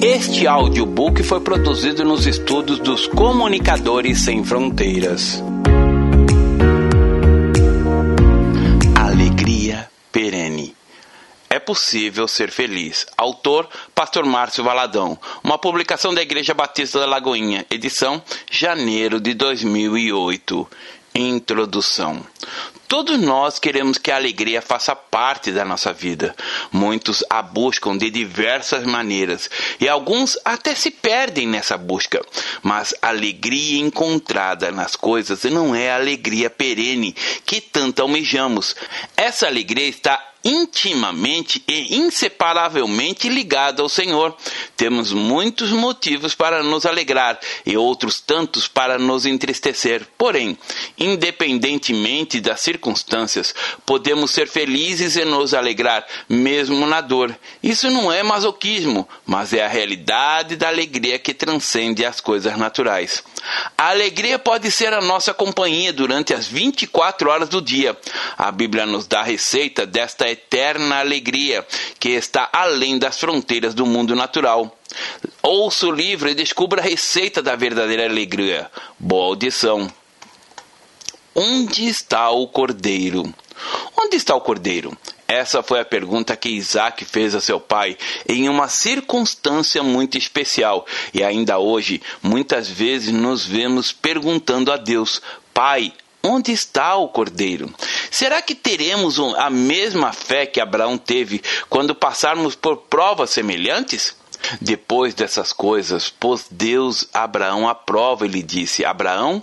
Este audiobook foi produzido nos estúdios dos Comunicadores Sem Fronteiras. Alegria perene. É possível ser feliz. Autor: Pastor Márcio Valadão. Uma publicação da Igreja Batista da Lagoinha. Edição: janeiro de 2008. Introdução. Todos nós queremos que a alegria faça parte da nossa vida. Muitos a buscam de diversas maneiras e alguns até se perdem nessa busca. Mas a alegria encontrada nas coisas não é a alegria perene que tanto almejamos. Essa alegria está intimamente e inseparavelmente ligada ao Senhor. Temos muitos motivos para nos alegrar e outros tantos para nos entristecer. Porém, independentemente das circunstâncias, podemos ser felizes e nos alegrar, mesmo na dor. Isso não é masoquismo, mas é a realidade da alegria que transcende as coisas naturais. A alegria pode ser a nossa companhia durante as 24 horas do dia. A Bíblia nos dá a receita desta eterna alegria que está além das fronteiras do mundo natural. Ouça o livro e descubra a receita da verdadeira alegria. Boa audição. Onde está o cordeiro? Onde está o cordeiro? Essa foi a pergunta que Isaac fez a seu pai em uma circunstância muito especial. E ainda hoje, muitas vezes nos vemos perguntando a Deus: Pai, onde está o cordeiro? Será que teremos a mesma fé que Abraão teve quando passarmos por provas semelhantes? Depois dessas coisas, pôs Deus Abraão à prova e lhe disse: Abraão,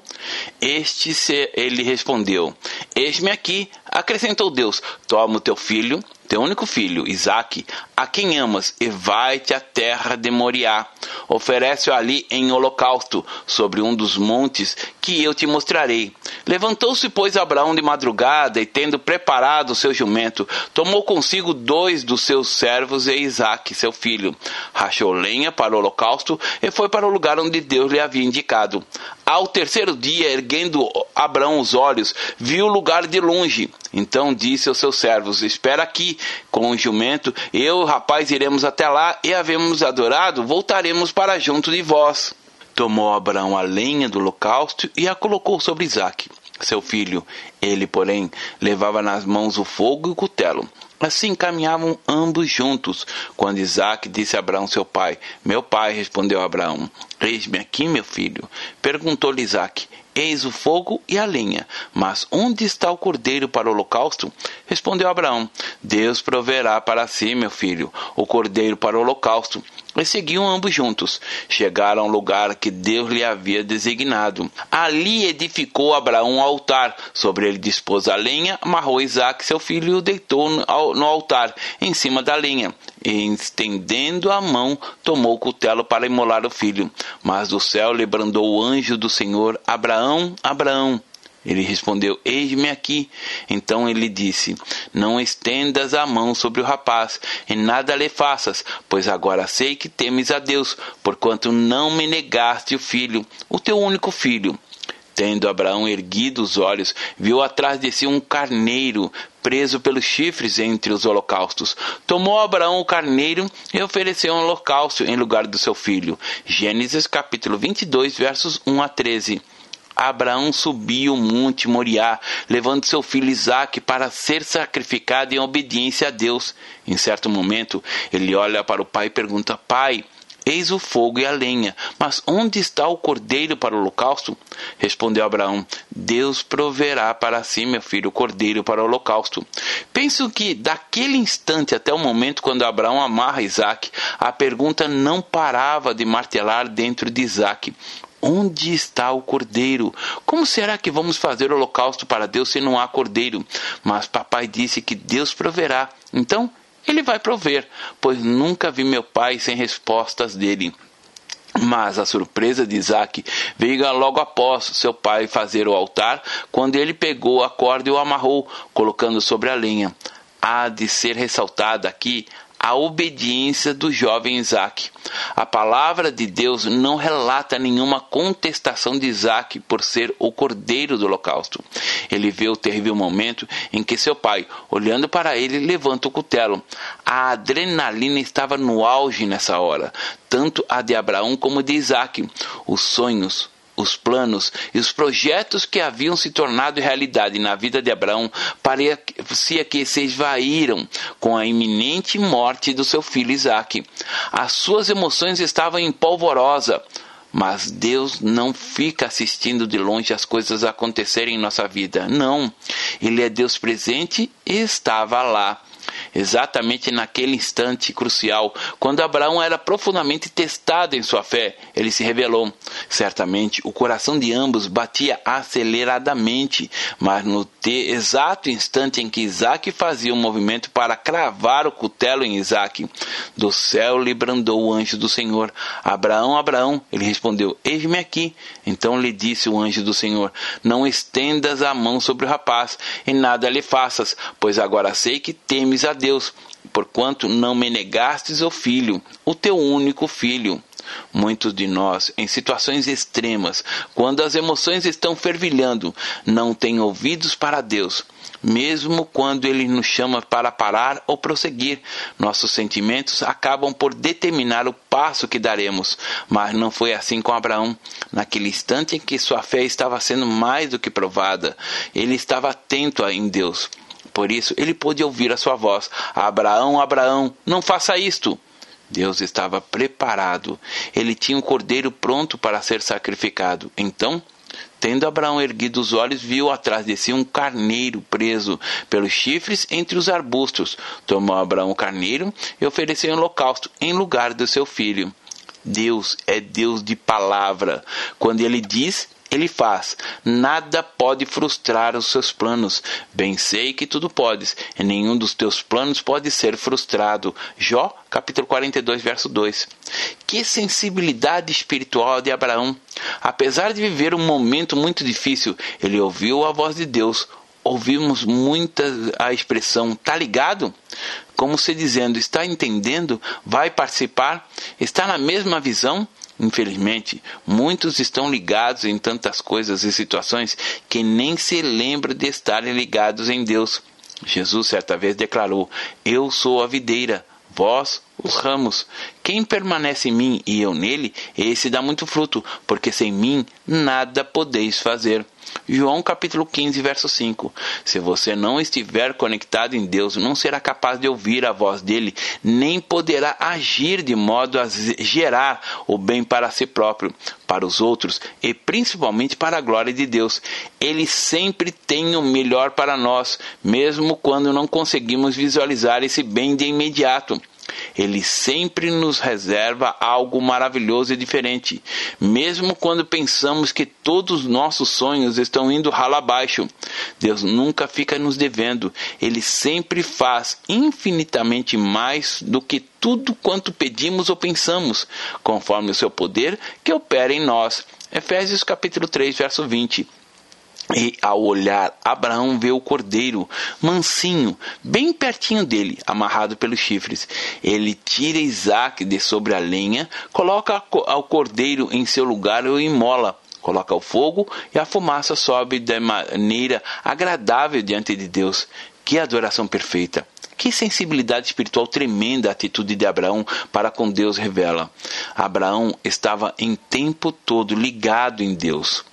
este se... ele respondeu: Eis-me aqui. Acrescentou Deus: Toma o teu filho, teu único filho, Isaque, a quem amas, e vai-te à terra de Moriá. Oferece-o ali em holocausto, sobre um dos montes que eu te mostrarei. Levantou-se, pois, Abraão de madrugada, e tendo preparado o seu jumento, tomou consigo dois dos seus servos e Isaque, seu filho. Rachou lenha para o holocausto e foi para o lugar onde Deus lhe havia indicado. Ao terceiro dia, erguendo Abraão os olhos, viu o lugar de longe. Então disse aos seus servos: Espera aqui com o jumento, eu e o rapaz iremos até lá, e havemos adorado, voltaremos para junto de vós. Tomou Abraão a lenha do holocausto e a colocou sobre Isaque, seu filho. Ele, porém, levava nas mãos o fogo e o cutelo. Assim caminhavam ambos juntos, quando Isaac disse a Abraão, seu pai: Meu pai, respondeu Abraão: Eis-me aqui, meu filho. Perguntou-lhe Isaac: Eis o fogo e a lenha, mas onde está o cordeiro para o holocausto? Respondeu Abraão: Deus proverá para si, meu filho, o cordeiro para o holocausto. E seguiam ambos juntos. Chegaram ao lugar que Deus lhe havia designado. Ali edificou Abraão um altar. Sobre ele dispôs a lenha, amarrou Isaac, seu filho, e o deitou no altar, em cima da lenha. E, estendendo a mão, tomou o cutelo para imolar o filho. Mas do céu lhe brandou o anjo do Senhor: Abraão, Abraão. Ele respondeu: Eis-me aqui. Então ele disse: Não estendas a mão sobre o rapaz, e nada lhe faças, pois agora sei que temes a Deus, porquanto não me negaste o filho, o teu único filho. Tendo Abraão erguido os olhos, viu atrás de si um carneiro preso pelos chifres entre os holocaustos. Tomou Abraão o carneiro e ofereceu um holocausto em lugar do seu filho. Gênesis capítulo 22, versos 1 a 13. Abraão subiu o monte Moriá, levando seu filho Isaque para ser sacrificado em obediência a Deus. Em certo momento, ele olha para o pai e pergunta: Pai, Eis o fogo e a lenha, mas onde está o cordeiro para o holocausto? Respondeu Abraão: Deus proverá para si, meu filho, o cordeiro para o holocausto. Penso que daquele instante até o momento quando Abraão amarra Isaac, a pergunta não parava de martelar dentro de Isaac: Onde está o cordeiro? Como será que vamos fazer holocausto para Deus se não há cordeiro? Mas papai disse que Deus proverá. Então, ele vai prover, pois nunca vi meu pai sem respostas dele. Mas a surpresa de Isaac veio logo após seu pai fazer o altar, quando ele pegou a corda e o amarrou, colocando sobre a lenha. Há de ser ressaltada aqui a obediência do jovem Isaac. A palavra de Deus não relata nenhuma contestação de Isaac por ser o cordeiro do holocausto. Ele vê o terrível momento em que seu pai, olhando para ele, levanta o cutelo. A adrenalina estava no auge nessa hora, tanto a de Abraão como de Isaac. Os sonhos, os planos e os projetos que haviam se tornado realidade na vida de Abraão parecia que se esvaíram com a iminente morte do seu filho Isaque. As suas emoções estavam em polvorosa, mas Deus não fica assistindo de longe as coisas acontecerem em nossa vida. Não. Ele é Deus presente e estava lá exatamente naquele instante crucial, quando Abraão era profundamente testado em sua fé, ele se revelou. Certamente o coração de ambos batia aceleradamente, mas no exato instante em que Isaac fazia um movimento para cravar o cutelo em Isaac, do céu lhe brandou o anjo do Senhor. Abraão, Abraão, ele respondeu: Eis-me aqui. Então lhe disse o anjo do Senhor: Não estendas a mão sobre o rapaz, e nada lhe faças, pois agora sei que temes a Deus Deus, porquanto não me negastes o filho, o teu único filho. Muitos de nós, em situações extremas, quando as emoções estão fervilhando, não têm ouvidos para Deus. Mesmo quando Ele nos chama para parar ou prosseguir, nossos sentimentos acabam por determinar o passo que daremos. Mas não foi assim com Abraão. Naquele instante em que sua fé estava sendo mais do que provada, ele estava atento em Deus. Por isso ele pôde ouvir a sua voz: Abraão, Abraão, não faça isto. Deus estava preparado. Ele tinha um cordeiro pronto para ser sacrificado. Então, tendo Abraão erguido os olhos, viu atrás de si um carneiro preso pelos chifres entre os arbustos. Tomou Abraão o carneiro e ofereceu em holocausto em lugar do seu filho. Deus é Deus de palavra. Quando ele diz, ele faz. Nada pode frustrar os seus planos. Bem sei que tudo podes, e nenhum dos teus planos pode ser frustrado. Jó, capítulo 42, verso 2. Que sensibilidade espiritual de Abraão! Apesar de viver um momento muito difícil, ele ouviu a voz de Deus. Ouvimos muita a expressão tá ligado? Como se dizendo, está entendendo? Vai participar? Está na mesma visão? Infelizmente, muitos estão ligados em tantas coisas e situações que nem se lembram de estarem ligados em Deus. Jesus certa vez declarou: Eu sou a videira, vós os ramos. Quem permanece em mim e eu nele, esse dá muito fruto, porque sem mim nada podeis fazer. João capítulo 15, verso 5. Se você não estiver conectado em Deus, não será capaz de ouvir a voz dele, nem poderá agir de modo a gerar o bem para si próprio, para os outros e principalmente para a glória de Deus. Ele sempre tem o melhor para nós, mesmo quando não conseguimos visualizar esse bem de imediato. Ele sempre nos reserva algo maravilhoso e diferente, mesmo quando pensamos que todos os nossos sonhos estão indo ralo abaixo. Deus nunca fica nos devendo, ele sempre faz infinitamente mais do que tudo quanto pedimos ou pensamos, conforme o seu poder que opera em nós. Efésios capítulo 3, verso 20. E ao olhar, Abraão vê o cordeiro, mansinho, bem pertinho dele, amarrado pelos chifres. Ele tira Isaac de sobre a lenha, coloca o cordeiro em seu lugar e o imola. Coloca o fogo e a fumaça sobe de maneira agradável diante de Deus. Que adoração perfeita! Que sensibilidade espiritual tremenda a atitude de Abraão para com Deus revela. Abraão estava em tempo todo ligado em Deus.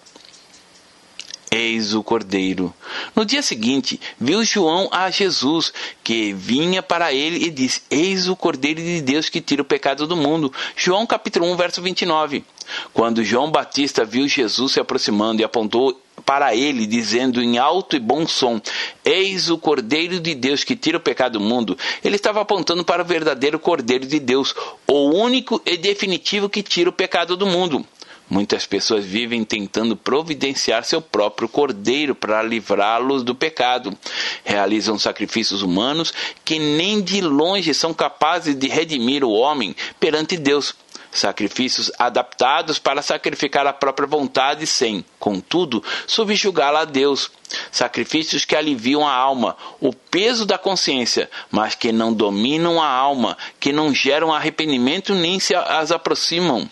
Eis o Cordeiro. No dia seguinte, viu João a Jesus, que vinha para ele e disse: Eis o Cordeiro de Deus que tira o pecado do mundo. João capítulo 1, verso 29. Quando João Batista viu Jesus se aproximando e apontou para ele, dizendo em alto e bom som: Eis o Cordeiro de Deus que tira o pecado do mundo. Ele estava apontando para o verdadeiro Cordeiro de Deus, o único e definitivo que tira o pecado do mundo. Muitas pessoas vivem tentando providenciar seu próprio cordeiro para livrá-los do pecado. Realizam sacrifícios humanos que nem de longe são capazes de redimir o homem perante Deus. sacrifícios adaptados para sacrificar a própria vontade sem, contudo, subjugá-la a Deus. Sacrifícios que aliviam a alma, o peso da consciência, mas que não dominam a alma, que não geram arrependimento nem se as aproximam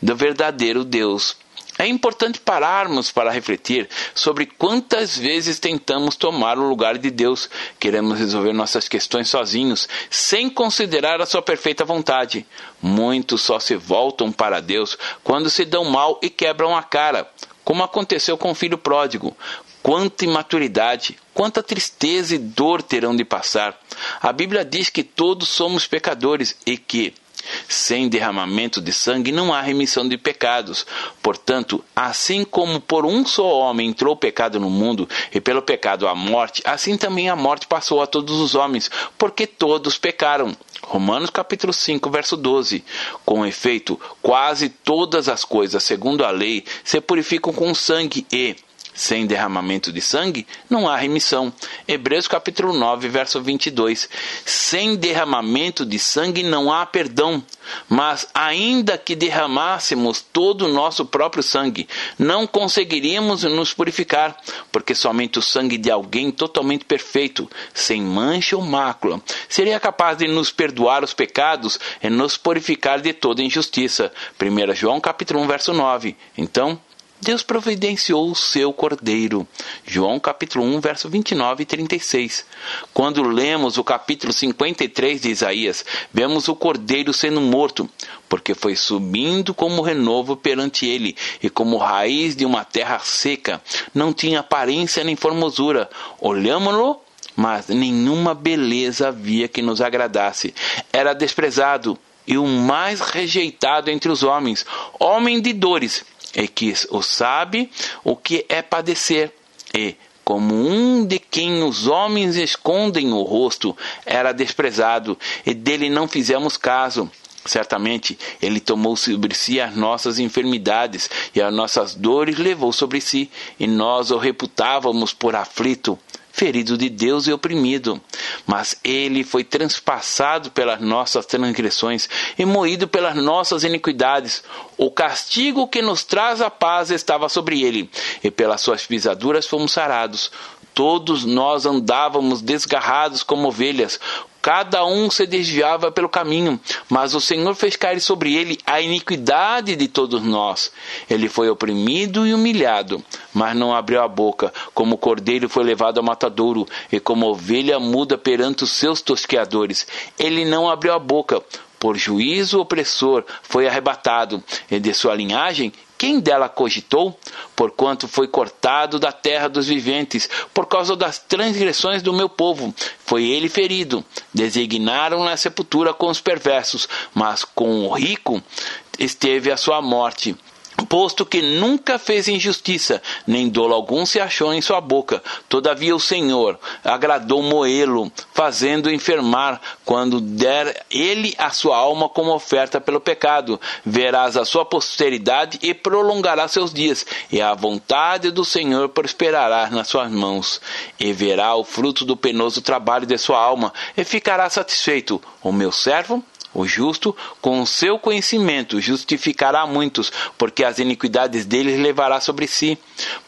do verdadeiro Deus. É importante pararmos para refletir sobre quantas vezes tentamos tomar o lugar de Deus, queremos resolver nossas questões sozinhos, sem considerar a sua perfeita vontade. Muitos só se voltam para Deus quando se dão mal e quebram a cara, como aconteceu com o filho pródigo. Quanta imaturidade, quanta tristeza e dor terão de passar. A Bíblia diz que todos somos pecadores e que, sem derramamento de sangue não há remissão de pecados. Portanto, assim como por um só homem entrou o pecado no mundo, e pelo pecado a morte, assim também a morte passou a todos os homens, porque todos pecaram. Romanos capítulo 5, verso 12. Com efeito, quase todas as coisas, segundo a lei, se purificam com sangue e, sem derramamento de sangue, não há remissão. Hebreus capítulo 9, verso 22. Sem derramamento de sangue não há perdão. Mas ainda que derramássemos todo o nosso próprio sangue, não conseguiríamos nos purificar, porque somente o sangue de alguém totalmente perfeito, sem mancha ou mácula, seria capaz de nos perdoar os pecados e nos purificar de toda injustiça. 1 João capítulo 1, verso 9. Então, Deus providenciou o seu cordeiro. João capítulo 1, verso 29 e 36. Quando lemos o capítulo 53 de Isaías, vemos o cordeiro sendo morto, porque foi subindo como renovo perante ele, e como raiz de uma terra seca, não tinha aparência nem formosura. Olhámo-lo, mas nenhuma beleza havia que nos agradasse. Era desprezado e o mais rejeitado entre os homens, homem de dores e que o sabe o que é padecer, e, como um de quem os homens escondem o rosto, era desprezado, e dele não fizemos caso. Certamente ele tomou sobre si as nossas enfermidades e as nossas dores levou sobre si, e nós o reputávamos por aflito, ferido de Deus e oprimido. Mas ele foi transpassado pelas nossas transgressões e moído pelas nossas iniquidades. O castigo que nos traz a paz estava sobre ele, e pelas suas pisaduras fomos sarados. Todos nós andávamos desgarrados como ovelhas, Cada um se desviava pelo caminho, mas o Senhor fez cair sobre ele a iniquidade de todos nós. Ele foi oprimido e humilhado, mas não abriu a boca, como o cordeiro foi levado ao matadouro, e como ovelha muda perante os seus tosqueadores. Ele não abriu a boca, por juízo opressor foi arrebatado, e de sua linhagem quem dela cogitou? Porquanto foi cortado da terra dos viventes, por causa das transgressões do meu povo. Foi ele ferido. Designaram na sepultura com os perversos, mas com o rico esteve a sua morte posto que nunca fez injustiça, nem dolo algum se achou em sua boca. Todavia o Senhor agradou moê-lo, fazendo enfermar, quando der ele a sua alma como oferta pelo pecado. Verás a sua posteridade e prolongará seus dias, e a vontade do Senhor prosperará nas suas mãos. E verá o fruto do penoso trabalho de sua alma, e ficará satisfeito. O meu servo o justo, com o seu conhecimento, justificará muitos, porque as iniquidades deles levará sobre si.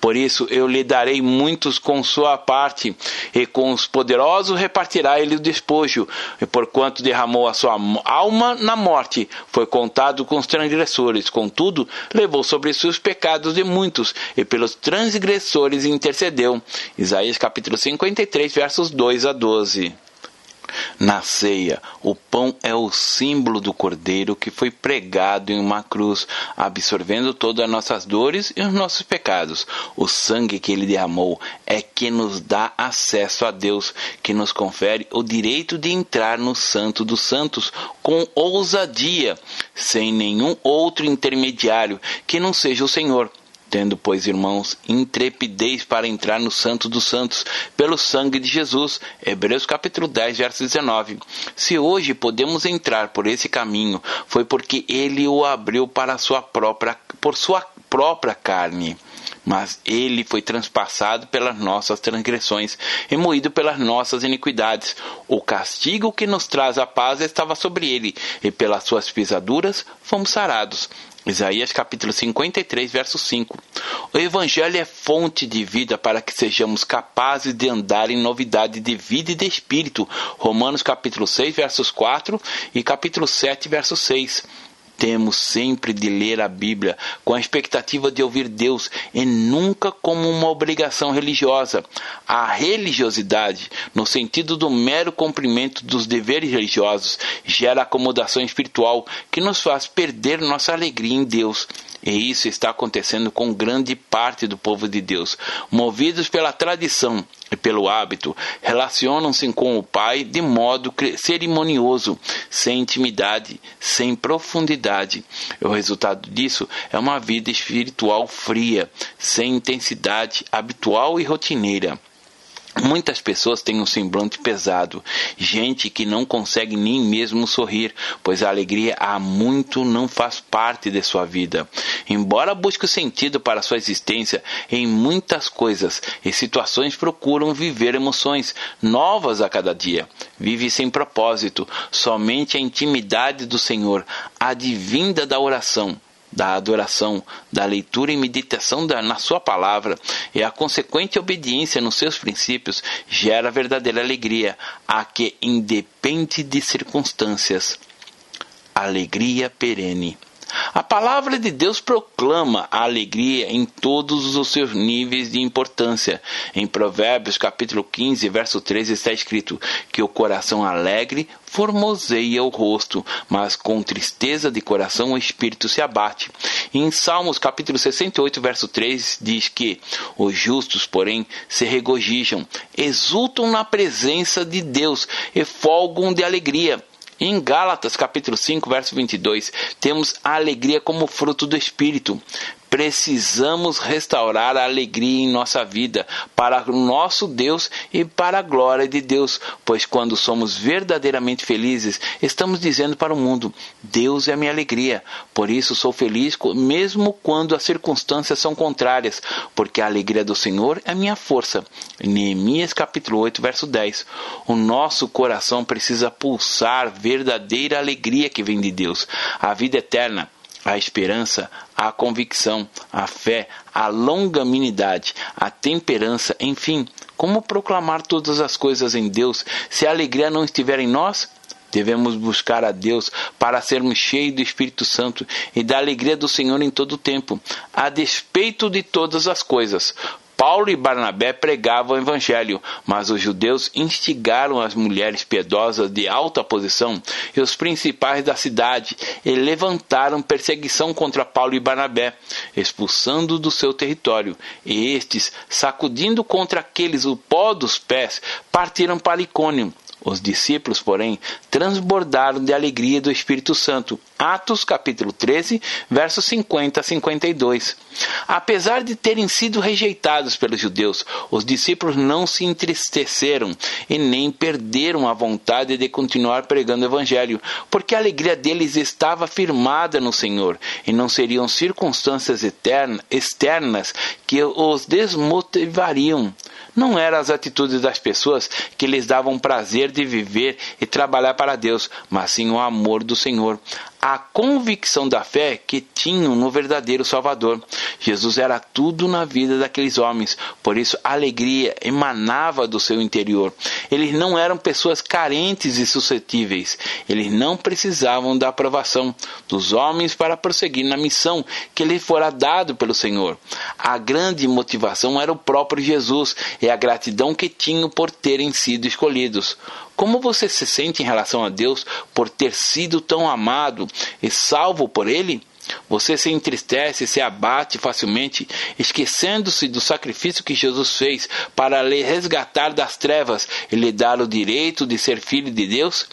Por isso eu lhe darei muitos com sua parte, e com os poderosos repartirá ele o despojo. E porquanto derramou a sua alma na morte, foi contado com os transgressores. Contudo, levou sobre si os pecados de muitos, e pelos transgressores intercedeu. Isaías capítulo 53, versos 2 a 12. Na ceia, o pão é o símbolo do cordeiro que foi pregado em uma cruz, absorvendo todas as nossas dores e os nossos pecados. O sangue que ele derramou é que nos dá acesso a Deus, que nos confere o direito de entrar no Santo dos Santos com ousadia, sem nenhum outro intermediário que não seja o Senhor. Tendo, pois, irmãos, intrepidez para entrar no Santo dos Santos, pelo sangue de Jesus. Hebreus capítulo 10, verso 19. Se hoje podemos entrar por esse caminho, foi porque ele o abriu para sua própria, por sua própria carne. mas ele foi transpassado pelas nossas transgressões e moído pelas nossas iniquidades. O castigo que nos traz a paz estava sobre ele, e pelas suas pisaduras fomos sarados. Isaías capítulo 53, verso 5. O Evangelho é fonte de vida para que sejamos capazes de andar em novidade de vida e de espírito. Romanos capítulo 6, versos 4 e capítulo 7, verso 6 temos sempre de ler a Bíblia com a expectativa de ouvir Deus e nunca como uma obrigação religiosa. A religiosidade, no sentido do mero cumprimento dos deveres religiosos, gera acomodação espiritual que nos faz perder nossa alegria em Deus. E isso está acontecendo com grande parte do povo de Deus. Movidos pela tradição e pelo hábito, relacionam-se com o Pai de modo cerimonioso, sem intimidade, sem profundidade. O resultado disso é uma vida espiritual fria, sem intensidade habitual e rotineira. Muitas pessoas têm um semblante pesado, gente que não consegue nem mesmo sorrir, pois a alegria há muito não faz parte de sua vida. Embora busque o sentido para sua existência em muitas coisas e situações, procuram viver emoções novas a cada dia. Vive sem propósito, somente a intimidade do Senhor, advinda da oração da adoração, da leitura e meditação da, na Sua palavra e a consequente obediência nos seus princípios gera verdadeira alegria, a que independe de circunstâncias. Alegria perene. A palavra de Deus proclama a alegria em todos os seus níveis de importância. Em Provérbios capítulo 15, verso 13 está escrito que o coração alegre formoseia o rosto, mas com tristeza de coração o espírito se abate. em Salmos capítulo 68, verso 3 diz que os justos, porém, se regozijam, exultam na presença de Deus e folgam de alegria em Gálatas, capítulo 5, verso 22, temos a alegria como fruto do Espírito. Precisamos restaurar a alegria em nossa vida para o nosso Deus e para a glória de Deus, pois quando somos verdadeiramente felizes, estamos dizendo para o mundo: Deus é a minha alegria. Por isso sou feliz mesmo quando as circunstâncias são contrárias, porque a alegria do Senhor é minha força. Neemias capítulo 8, verso 10. O nosso coração precisa pulsar verdadeira alegria que vem de Deus, a vida eterna a esperança, a convicção, a fé, a longanimidade, a temperança, enfim, como proclamar todas as coisas em Deus se a alegria não estiver em nós? Devemos buscar a Deus para sermos cheios do Espírito Santo e da alegria do Senhor em todo o tempo, a despeito de todas as coisas, Paulo e Barnabé pregavam o evangelho, mas os judeus instigaram as mulheres piedosas de alta posição e os principais da cidade e levantaram perseguição contra Paulo e Barnabé, expulsando do seu território. E estes, sacudindo contra aqueles o pó dos pés, partiram para Icônio. Os discípulos, porém, transbordaram de alegria do Espírito Santo. Atos capítulo 13, versos 50 a 52. Apesar de terem sido rejeitados pelos judeus, os discípulos não se entristeceram e nem perderam a vontade de continuar pregando o evangelho, porque a alegria deles estava firmada no Senhor e não seriam circunstâncias externas que os desmotivariam. Não eram as atitudes das pessoas que lhes davam prazer de viver e trabalhar para Deus, mas sim o amor do Senhor, a convicção da fé que tinham no verdadeiro Salvador. Jesus era tudo na vida daqueles homens, por isso a alegria emanava do seu interior. Eles não eram pessoas carentes e suscetíveis, eles não precisavam da aprovação dos homens para prosseguir na missão que lhe fora dado pelo Senhor. A grande motivação era o próprio Jesus e a gratidão que tinham por terem sido escolhidos. Como você se sente em relação a Deus por ter sido tão amado e salvo por Ele? Você se entristece, se abate facilmente, esquecendo-se do sacrifício que Jesus fez para lhe resgatar das trevas e lhe dar o direito de ser filho de Deus?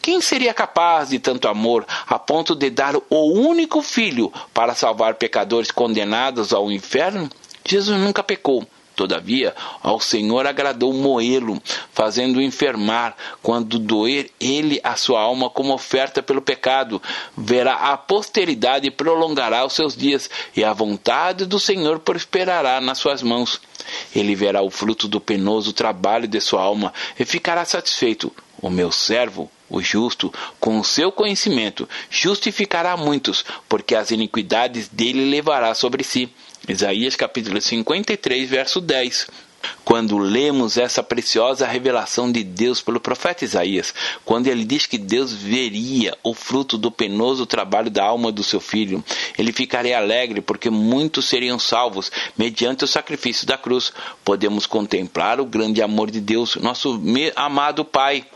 Quem seria capaz de tanto amor a ponto de dar o único filho para salvar pecadores condenados ao inferno? Jesus nunca pecou Todavia, ao Senhor agradou moê-lo, fazendo-o enfermar, quando doer ele a sua alma como oferta pelo pecado. Verá a posteridade e prolongará os seus dias, e a vontade do Senhor prosperará nas suas mãos. Ele verá o fruto do penoso trabalho de sua alma e ficará satisfeito. O meu servo, o justo, com o seu conhecimento, justificará muitos, porque as iniquidades dele levará sobre si. Isaías capítulo 53, verso 10. Quando lemos essa preciosa revelação de Deus pelo profeta Isaías, quando ele diz que Deus veria o fruto do penoso trabalho da alma do seu filho, ele ficaria alegre porque muitos seriam salvos mediante o sacrifício da cruz. Podemos contemplar o grande amor de Deus, nosso amado Pai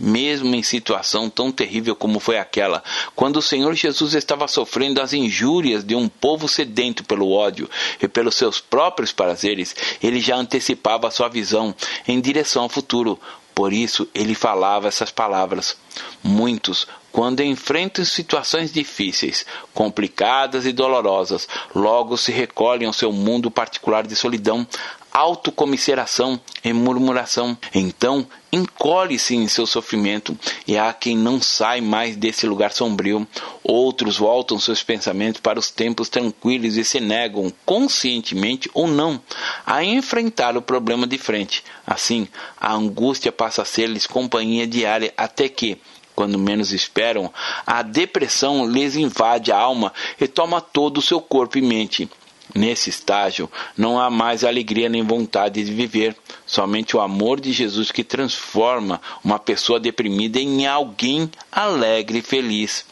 mesmo em situação tão terrível como foi aquela, quando o Senhor Jesus estava sofrendo as injúrias de um povo sedento pelo ódio e pelos seus próprios prazeres, ele já antecipava a sua visão em direção ao futuro. Por isso ele falava essas palavras. Muitos, quando enfrentam situações difíceis, complicadas e dolorosas, logo se recolhem ao seu mundo particular de solidão, autocomiseração e murmuração. Então, encolhe-se em seu sofrimento, e há quem não sai mais desse lugar sombrio. Outros voltam seus pensamentos para os tempos tranquilos e se negam, conscientemente ou não, a enfrentar o problema de frente. Assim, a angústia passa a ser-lhes companhia diária até que, quando menos esperam, a depressão lhes invade a alma e toma todo o seu corpo e mente. Nesse estágio, não há mais alegria nem vontade de viver, somente o amor de Jesus que transforma uma pessoa deprimida em alguém alegre e feliz.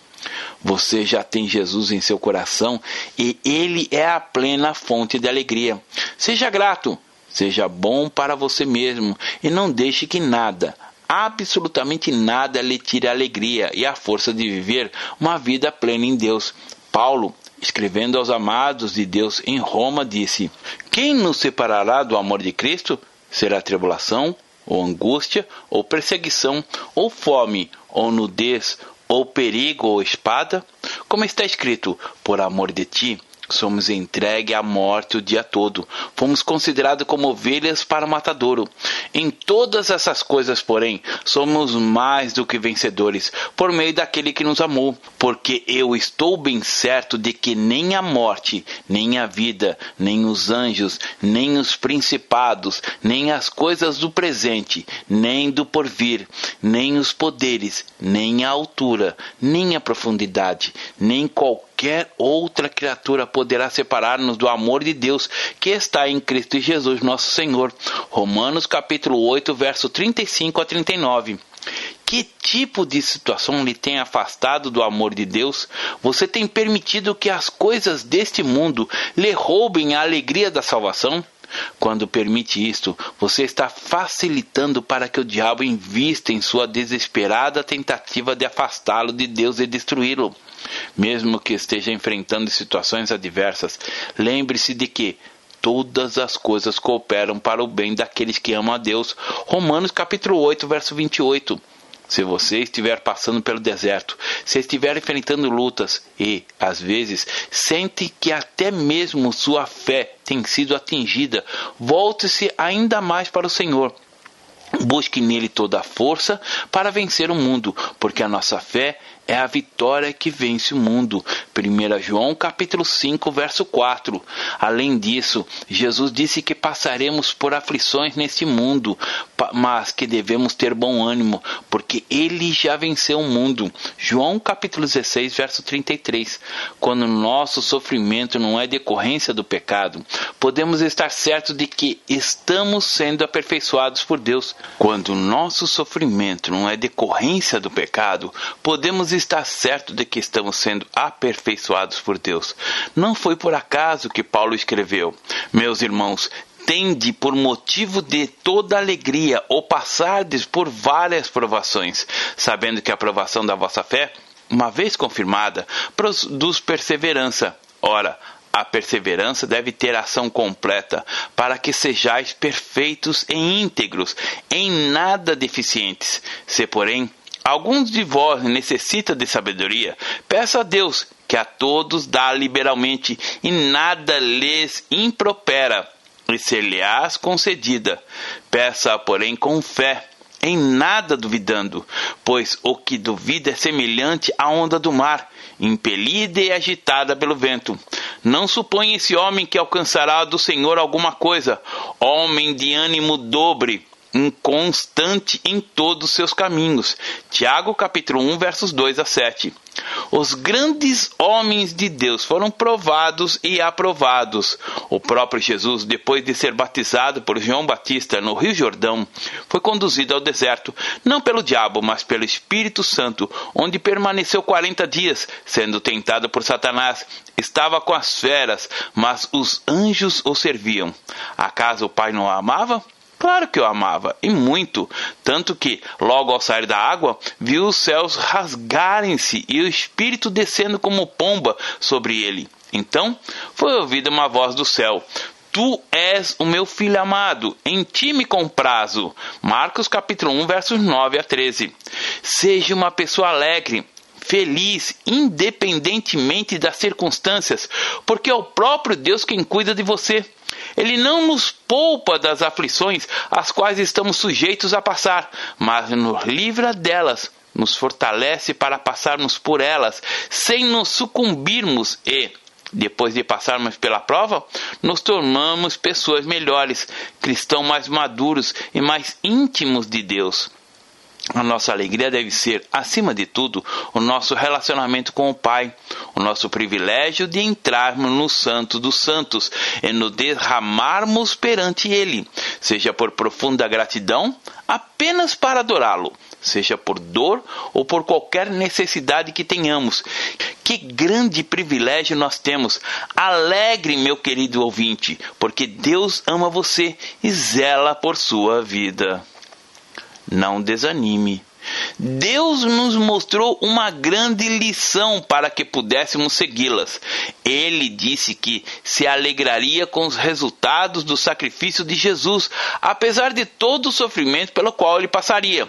Você já tem Jesus em seu coração e ele é a plena fonte de alegria. Seja grato, seja bom para você mesmo e não deixe que nada, absolutamente nada lhe tire a alegria e a força de viver uma vida plena em Deus. Paulo escrevendo aos amados de Deus em Roma, disse: Quem nos separará do amor de Cristo? Será tribulação, ou angústia, ou perseguição, ou fome, ou nudez, ou perigo, ou espada? Como está escrito: Por amor de ti Somos entregue à morte o dia todo. Fomos considerados como ovelhas para o matadouro. Em todas essas coisas, porém, somos mais do que vencedores, por meio daquele que nos amou. Porque eu estou bem certo de que nem a morte, nem a vida, nem os anjos, nem os principados, nem as coisas do presente, nem do porvir, nem os poderes, nem a altura, nem a profundidade, nem qualquer qualquer outra criatura poderá separar-nos do amor de Deus que está em Cristo Jesus, nosso Senhor. Romanos capítulo 8, verso 35 a 39. Que tipo de situação lhe tem afastado do amor de Deus? Você tem permitido que as coisas deste mundo lhe roubem a alegria da salvação? Quando permite isto, você está facilitando para que o diabo invista em sua desesperada tentativa de afastá-lo de Deus e destruí-lo. Mesmo que esteja enfrentando situações adversas, lembre-se de que todas as coisas cooperam para o bem daqueles que amam a Deus. Romanos capítulo 8, verso 28. Se você estiver passando pelo deserto, se estiver enfrentando lutas e, às vezes, sente que até mesmo sua fé tem sido atingida, volte-se ainda mais para o Senhor. Busque nele toda a força para vencer o mundo, porque a nossa fé é a vitória que vence o mundo. 1 João capítulo 5, verso 4. Além disso, Jesus disse que passaremos por aflições neste mundo, mas que devemos ter bom ânimo, porque ele já venceu o mundo. João capítulo 16, verso 33. Quando nosso sofrimento não é decorrência do pecado, podemos estar certos de que estamos sendo aperfeiçoados por Deus. Quando nosso sofrimento não é decorrência do pecado, podemos estar certos de que estamos sendo aperfeiçoados por Deus. Não foi por acaso que Paulo escreveu: Meus irmãos, tende por motivo de toda alegria ou passardes por várias provações, sabendo que a aprovação da vossa fé, uma vez confirmada, produz perseverança. Ora, a perseverança deve ter ação completa, para que sejais perfeitos e íntegros, em nada deficientes. Se, porém, alguns de vós necessita de sabedoria, peça a Deus, que a todos dá liberalmente, e nada lhes impropera e ser-lhe-ás concedida. Peça, porém, com fé, em nada duvidando, pois o que duvida é semelhante à onda do mar, impelida e agitada pelo vento. Não suponha esse homem que alcançará do Senhor alguma coisa, homem de ânimo dobre, inconstante em todos os seus caminhos. Tiago capítulo 1, versos 2 a 7. Os grandes homens de Deus foram provados e aprovados. O próprio Jesus, depois de ser batizado por João Batista no Rio Jordão, foi conduzido ao deserto, não pelo diabo, mas pelo Espírito Santo, onde permaneceu quarenta dias, sendo tentado por Satanás. Estava com as feras, mas os anjos o serviam. Acaso o Pai não o amava? Claro que eu amava, e muito, tanto que, logo ao sair da água, viu os céus rasgarem-se e o Espírito descendo como pomba sobre ele. Então foi ouvida uma voz do céu: Tu és o meu filho amado, em ti me comprazo. Marcos capítulo 1, versos 9 a 13. Seja uma pessoa alegre, feliz, independentemente das circunstâncias, porque é o próprio Deus quem cuida de você. Ele não nos poupa das aflições às quais estamos sujeitos a passar, mas nos livra delas, nos fortalece para passarmos por elas, sem nos sucumbirmos e, depois de passarmos pela prova, nos tornamos pessoas melhores, cristãos mais maduros e mais íntimos de Deus. A nossa alegria deve ser, acima de tudo, o nosso relacionamento com o Pai, o nosso privilégio de entrarmos no Santo dos Santos e nos derramarmos perante Ele, seja por profunda gratidão, apenas para adorá-lo, seja por dor ou por qualquer necessidade que tenhamos. Que grande privilégio nós temos! Alegre, meu querido ouvinte, porque Deus ama você e zela por sua vida não desanime. Deus nos mostrou uma grande lição para que pudéssemos segui-las. Ele disse que se alegraria com os resultados do sacrifício de Jesus, apesar de todo o sofrimento pelo qual ele passaria.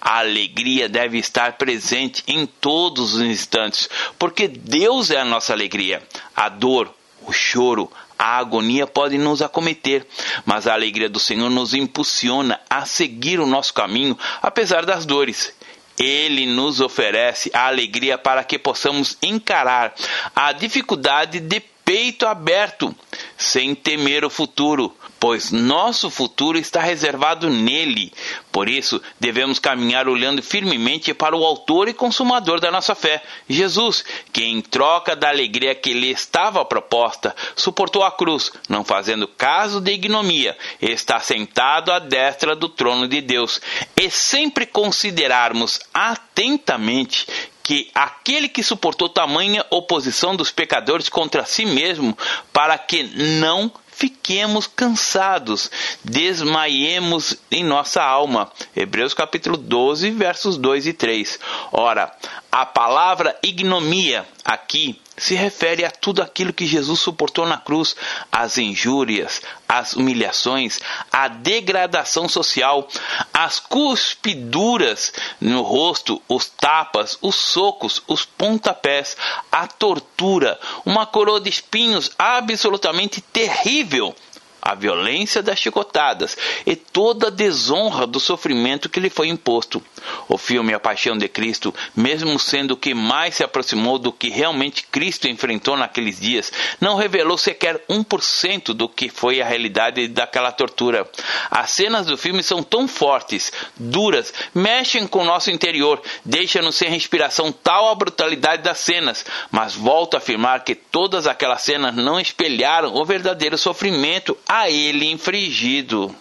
A alegria deve estar presente em todos os instantes, porque Deus é a nossa alegria. A dor, o choro, a agonia pode nos acometer, mas a alegria do Senhor nos impulsiona a seguir o nosso caminho, apesar das dores. Ele nos oferece a alegria para que possamos encarar a dificuldade de peito aberto, sem temer o futuro, pois nosso futuro está reservado nele. Por isso, devemos caminhar olhando firmemente para o Autor e Consumador da nossa fé, Jesus, que, em troca da alegria que lhe estava proposta, suportou a cruz, não fazendo caso de ignomia, está sentado à destra do trono de Deus. E sempre considerarmos atentamente que aquele que suportou tamanha oposição dos pecadores contra si mesmo, para que não fiquemos cansados, desmaiemos em nossa alma. Hebreus capítulo 12, versos 2 e 3. Ora, a palavra ignomia aqui se refere a tudo aquilo que Jesus suportou na cruz, as injúrias, as humilhações, a degradação social, as cuspiduras no rosto, os tapas, os socos, os pontapés, a tortura, uma coroa de espinhos absolutamente terrível a violência das chicotadas e toda a desonra do sofrimento que lhe foi imposto. O filme A Paixão de Cristo, mesmo sendo o que mais se aproximou do que realmente Cristo enfrentou naqueles dias, não revelou sequer 1% do que foi a realidade daquela tortura. As cenas do filme são tão fortes, duras, mexem com o nosso interior, deixam-nos sem respiração tal a brutalidade das cenas, mas volto a afirmar que todas aquelas cenas não espelharam o verdadeiro sofrimento a ele infligido.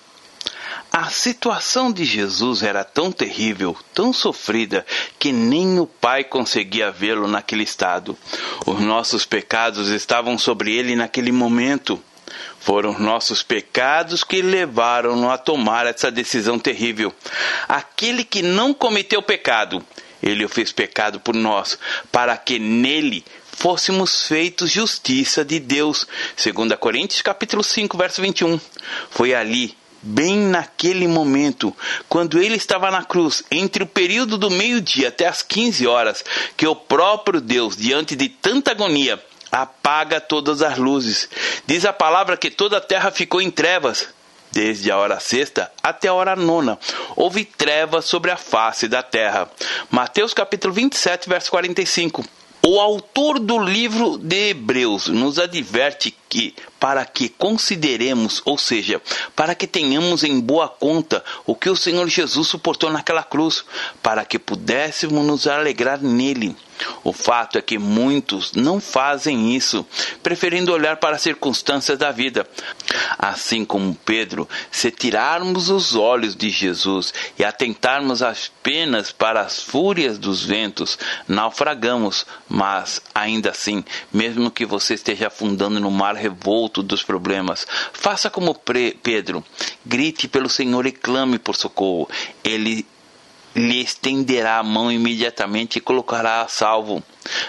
A situação de Jesus era tão terrível, tão sofrida, que nem o Pai conseguia vê-lo naquele estado. Os nossos pecados estavam sobre ele naquele momento. Foram nossos pecados que levaram-no a tomar essa decisão terrível. Aquele que não cometeu pecado, ele o fez pecado por nós, para que nele fôssemos feitos justiça de Deus. 2 Coríntios capítulo 5, verso 21. Foi ali, bem naquele momento, quando ele estava na cruz, entre o período do meio-dia até as 15 horas, que o próprio Deus, diante de tanta agonia, apaga todas as luzes. Diz a palavra que toda a terra ficou em trevas. Desde a hora sexta até a hora nona, houve trevas sobre a face da terra. Mateus capítulo 27, verso 45. O autor do livro de Hebreus nos adverte que para que consideremos, ou seja, para que tenhamos em boa conta o que o Senhor Jesus suportou naquela cruz, para que pudéssemos nos alegrar nele. O fato é que muitos não fazem isso, preferindo olhar para as circunstâncias da vida. Assim como Pedro, se tirarmos os olhos de Jesus e atentarmos apenas para as fúrias dos ventos, naufragamos, mas ainda assim, mesmo que você esteja afundando no mar revolto dos problemas. Faça como Pedro, grite pelo Senhor e clame por socorro. Ele lhe estenderá a mão imediatamente e colocará a salvo.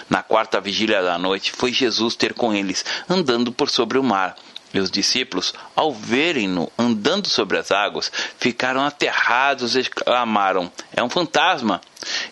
Na quarta vigília da noite, foi Jesus ter com eles, andando por sobre o mar. E os discípulos, ao verem-no andando sobre as águas, ficaram aterrados e exclamaram: É um fantasma!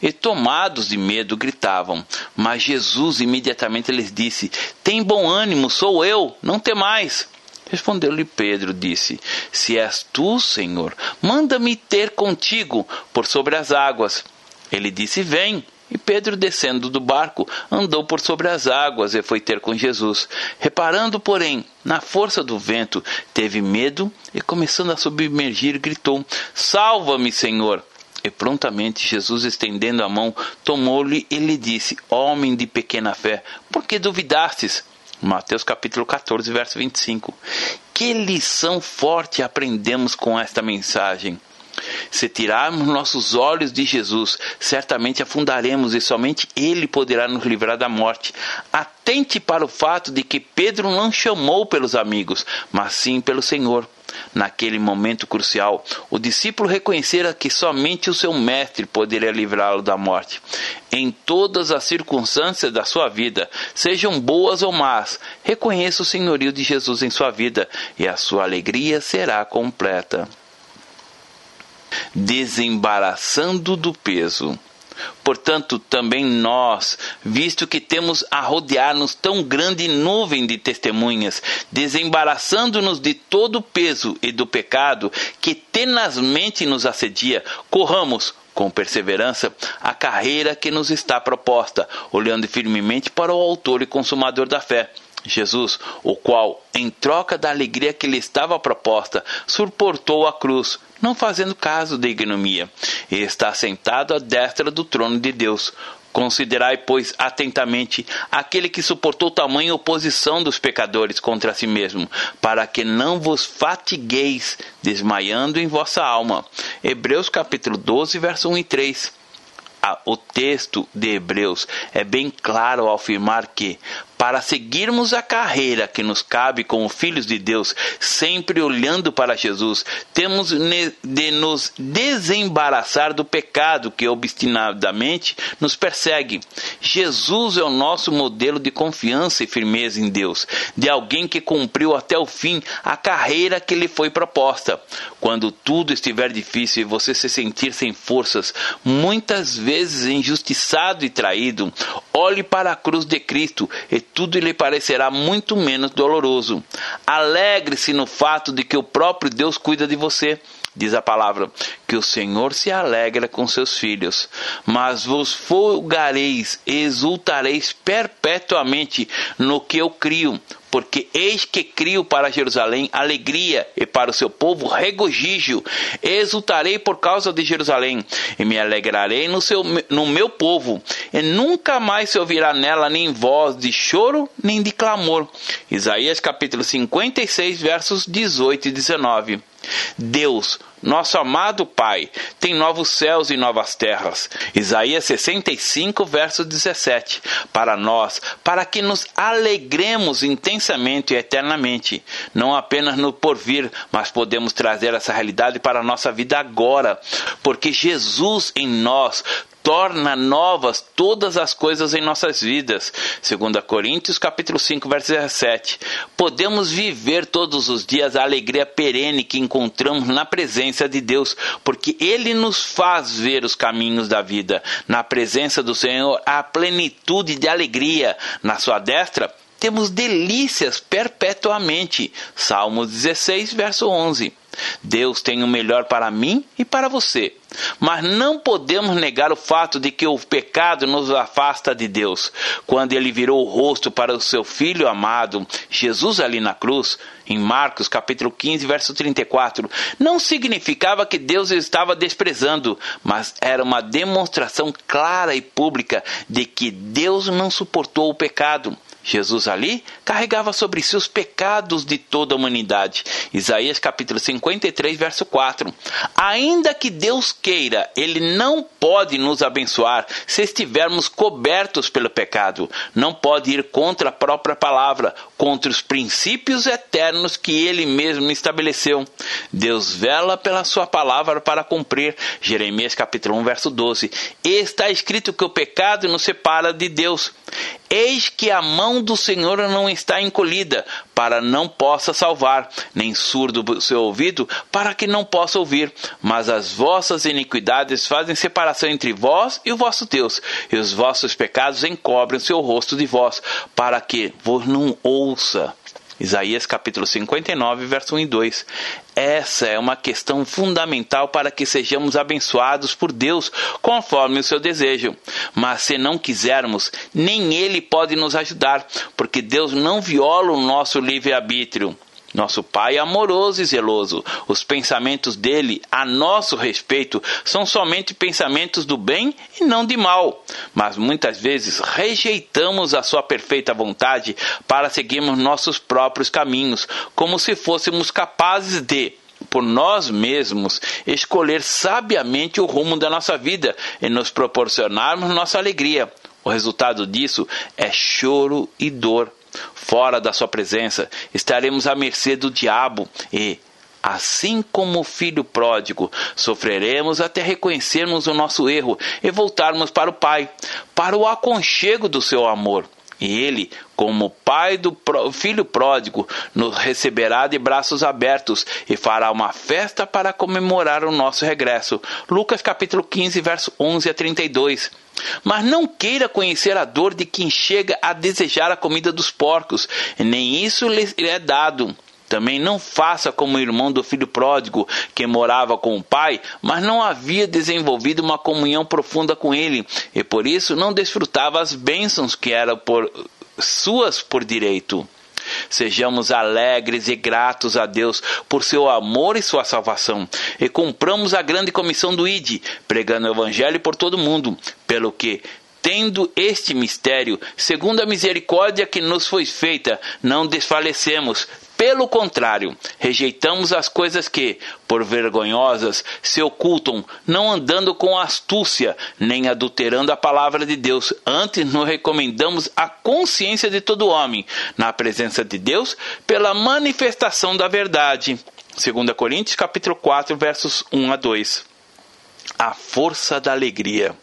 E tomados de medo, gritavam. Mas Jesus imediatamente lhes disse: Tem bom ânimo, sou eu, não temais. Respondeu-lhe Pedro, disse: Se és tu, Senhor, manda-me ter contigo por sobre as águas. Ele disse: Vem. E Pedro, descendo do barco, andou por sobre as águas e foi ter com Jesus. Reparando, porém, na força do vento, teve medo e, começando a submergir, gritou: Salva-me, Senhor! E prontamente Jesus, estendendo a mão, tomou-lhe e lhe disse: Homem de pequena fé, por que duvidastes? Mateus capítulo 14, verso 25. Que lição forte aprendemos com esta mensagem? Se tirarmos nossos olhos de Jesus, certamente afundaremos e somente Ele poderá nos livrar da morte. Atente para o fato de que Pedro não chamou pelos amigos, mas sim pelo Senhor. Naquele momento crucial, o discípulo reconhecera que somente o seu mestre poderia livrá-lo da morte. Em todas as circunstâncias da sua vida, sejam boas ou más, reconheça o senhorio de Jesus em sua vida e a sua alegria será completa desembaraçando do peso. Portanto, também nós, visto que temos a rodear-nos tão grande nuvem de testemunhas, desembaraçando-nos de todo o peso e do pecado que tenazmente nos assedia, corramos com perseverança a carreira que nos está proposta, olhando firmemente para o Autor e Consumador da fé Jesus, o qual, em troca da alegria que lhe estava proposta, suportou a cruz, não fazendo caso da ignomia, e está sentado à destra do trono de Deus. Considerai, pois, atentamente aquele que suportou tamanha oposição dos pecadores contra si mesmo, para que não vos fatigueis, desmaiando em vossa alma. Hebreus capítulo 12, verso 1 e 3. O texto de Hebreus é bem claro ao afirmar que, para seguirmos a carreira que nos cabe como filhos de Deus, sempre olhando para Jesus, temos de nos desembaraçar do pecado que obstinadamente nos persegue. Jesus é o nosso modelo de confiança e firmeza em Deus, de alguém que cumpriu até o fim a carreira que lhe foi proposta. Quando tudo estiver difícil e você se sentir sem forças, muitas vezes injustiçado e traído, olhe para a cruz de Cristo e tudo lhe parecerá muito menos doloroso. Alegre-se no fato de que o próprio Deus cuida de você. Diz a palavra que o Senhor se alegra com seus filhos, mas vos folgareis exultareis perpetuamente no que eu crio, porque eis que crio para Jerusalém alegria e para o seu povo regozijo. Exultarei por causa de Jerusalém e me alegrarei no, seu, no meu povo, e nunca mais se ouvirá nela nem voz de choro nem de clamor. Isaías capítulo 56, versos 18 e 19. Deus, nosso amado Pai, tem novos céus e novas terras. Isaías 65, verso 17. Para nós, para que nos alegremos intensamente e eternamente, não apenas no porvir, mas podemos trazer essa realidade para a nossa vida agora, porque Jesus em nós torna novas todas as coisas em nossas vidas. 2 Coríntios capítulo 5, verso 17. Podemos viver todos os dias a alegria perene que encontramos na presença de Deus, porque ele nos faz ver os caminhos da vida. Na presença do Senhor há plenitude de alegria, na sua destra temos delícias perpetuamente. Salmos 16, verso 11. Deus tem o melhor para mim e para você. Mas não podemos negar o fato de que o pecado nos afasta de Deus. Quando ele virou o rosto para o seu filho amado, Jesus ali na cruz, em Marcos capítulo 15, verso 34, não significava que Deus estava desprezando, mas era uma demonstração clara e pública de que Deus não suportou o pecado. Jesus ali carregava sobre si os pecados de toda a humanidade. Isaías capítulo 53, verso 4. Ainda que Deus queira, ele não pode nos abençoar se estivermos cobertos pelo pecado. Não pode ir contra a própria palavra, contra os princípios eternos que ele mesmo estabeleceu. Deus vela pela sua palavra para cumprir. Jeremias capítulo 1, verso 12. E está escrito que o pecado nos separa de Deus. Eis que a do Senhor não está encolhida, para não possa salvar, nem surdo o seu ouvido, para que não possa ouvir. Mas as vossas iniquidades fazem separação entre vós e o vosso Deus, e os vossos pecados encobrem o seu rosto de vós, para que vos não ouça. Isaías capítulo 59, verso 1 e 2. Essa é uma questão fundamental para que sejamos abençoados por Deus conforme o seu desejo. Mas se não quisermos, nem Ele pode nos ajudar, porque Deus não viola o nosso livre-arbítrio. Nosso Pai é amoroso e zeloso. Os pensamentos dele a nosso respeito são somente pensamentos do bem e não de mal. Mas muitas vezes rejeitamos a sua perfeita vontade para seguirmos nossos próprios caminhos, como se fôssemos capazes de, por nós mesmos, escolher sabiamente o rumo da nossa vida e nos proporcionarmos nossa alegria. O resultado disso é choro e dor fora da sua presença, estaremos à mercê do diabo e, assim como o filho pródigo, sofreremos até reconhecermos o nosso erro e voltarmos para o Pai, para o aconchego do seu amor. E ele, como pai do filho pródigo, nos receberá de braços abertos e fará uma festa para comemorar o nosso regresso. Lucas capítulo 15, verso 11 a 32. Mas não queira conhecer a dor de quem chega a desejar a comida dos porcos, nem isso lhe é dado. Também não faça como o irmão do filho pródigo, que morava com o pai, mas não havia desenvolvido uma comunhão profunda com ele, e por isso não desfrutava as bênçãos que eram por suas por direito. Sejamos alegres e gratos a Deus por seu amor e sua salvação, e cumpramos a grande comissão do ID, pregando o Evangelho por todo mundo, pelo que Tendo este mistério, segundo a misericórdia que nos foi feita, não desfalecemos, pelo contrário, rejeitamos as coisas que, por vergonhosas, se ocultam, não andando com astúcia, nem adulterando a palavra de Deus. Antes nos recomendamos a consciência de todo homem, na presença de Deus, pela manifestação da verdade. 2 Coríntios capítulo 4, versos 1 a 2. A força da alegria.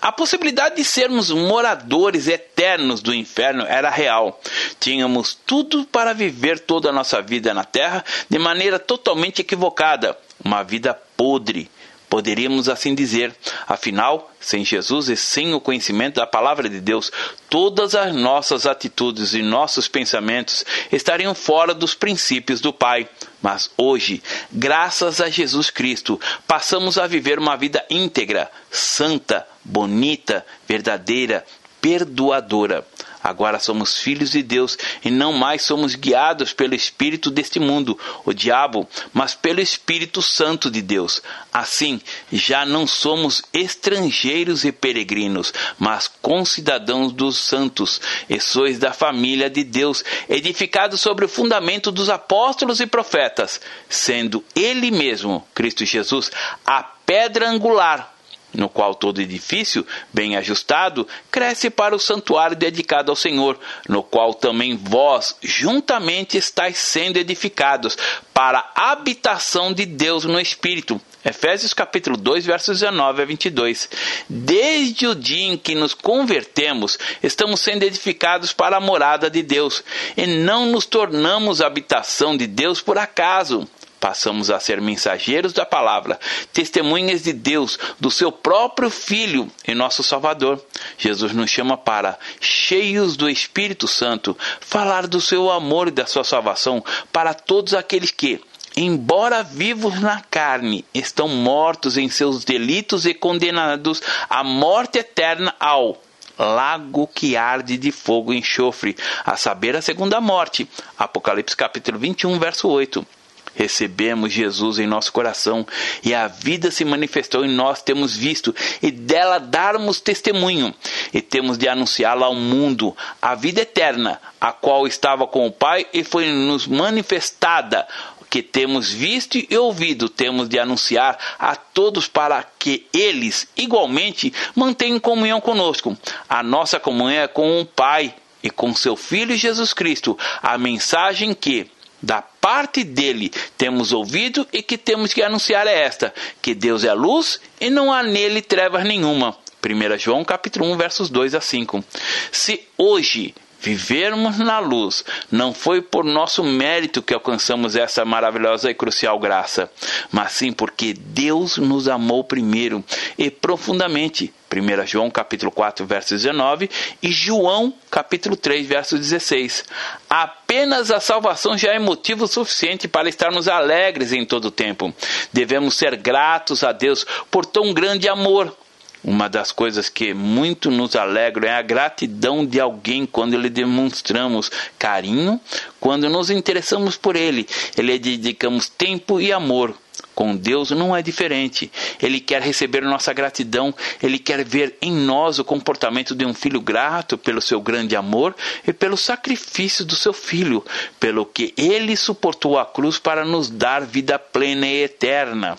A possibilidade de sermos moradores eternos do inferno era real. Tínhamos tudo para viver toda a nossa vida na terra de maneira totalmente equivocada uma vida podre, Poderíamos assim dizer, afinal, sem Jesus e sem o conhecimento da palavra de Deus, todas as nossas atitudes e nossos pensamentos estariam fora dos princípios do Pai. Mas hoje, graças a Jesus Cristo, passamos a viver uma vida íntegra, santa, bonita, verdadeira, perdoadora. Agora somos filhos de Deus e não mais somos guiados pelo espírito deste mundo, o diabo, mas pelo Espírito Santo de Deus. Assim, já não somos estrangeiros e peregrinos, mas concidadãos dos santos, e sois da família de Deus, edificados sobre o fundamento dos apóstolos e profetas, sendo Ele mesmo, Cristo Jesus, a pedra angular no qual todo edifício, bem ajustado, cresce para o santuário dedicado ao Senhor, no qual também vós juntamente estáis sendo edificados para a habitação de Deus no Espírito. Efésios capítulo 2, versos 19 a 22. Desde o dia em que nos convertemos, estamos sendo edificados para a morada de Deus, e não nos tornamos habitação de Deus por acaso passamos a ser mensageiros da palavra, testemunhas de Deus, do seu próprio Filho e nosso Salvador. Jesus nos chama para, cheios do Espírito Santo, falar do seu amor e da sua salvação para todos aqueles que, embora vivos na carne, estão mortos em seus delitos e condenados à morte eterna ao lago que arde de fogo e enxofre, a saber, a segunda morte. Apocalipse capítulo 21, verso 8 recebemos Jesus em nosso coração e a vida se manifestou em nós, temos visto e dela darmos testemunho e temos de anunciá-la ao mundo, a vida eterna, a qual estava com o Pai e foi nos manifestada que temos visto e ouvido, temos de anunciar a todos para que eles igualmente mantenham comunhão conosco. A nossa comunhão é com o Pai e com seu Filho Jesus Cristo, a mensagem que da parte dele temos ouvido e que temos que anunciar é esta: que Deus é luz e não há nele trevas nenhuma. 1 João capítulo 1, versos 2 a 5. Se hoje vivermos na luz, não foi por nosso mérito que alcançamos essa maravilhosa e crucial graça, mas sim porque Deus nos amou primeiro e profundamente. 1 João capítulo 4, verso 19 e João capítulo 3, verso 16. Apenas a salvação já é motivo suficiente para estarmos alegres em todo o tempo. Devemos ser gratos a Deus por tão grande amor uma das coisas que muito nos alegra é a gratidão de alguém quando lhe demonstramos carinho, quando nos interessamos por ele, ele dedicamos tempo e amor. Com Deus não é diferente. Ele quer receber nossa gratidão, ele quer ver em nós o comportamento de um filho grato pelo seu grande amor e pelo sacrifício do seu filho, pelo que ele suportou a cruz para nos dar vida plena e eterna.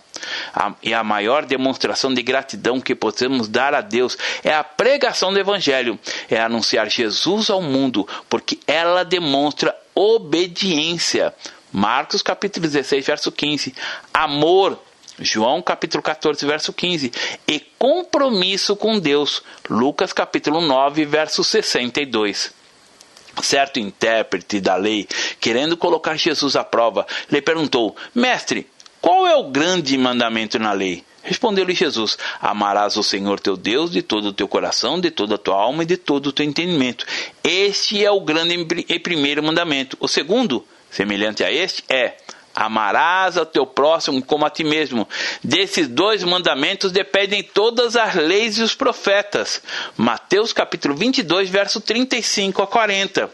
A, e a maior demonstração de gratidão que podemos dar a Deus é a pregação do Evangelho, é anunciar Jesus ao mundo, porque ela demonstra obediência. Marcos capítulo 16, verso 15. Amor, João capítulo 14, verso 15. E compromisso com Deus, Lucas capítulo 9, verso 62. Certo intérprete da lei, querendo colocar Jesus à prova, lhe perguntou: Mestre, qual é o grande mandamento na lei? Respondeu-lhe Jesus: Amarás o Senhor teu Deus de todo o teu coração, de toda a tua alma e de todo o teu entendimento. Este é o grande e primeiro mandamento. O segundo, semelhante a este, é: Amarás ao teu próximo como a ti mesmo. Desses dois mandamentos dependem todas as leis e os profetas. Mateus capítulo 22, verso 35 a 40.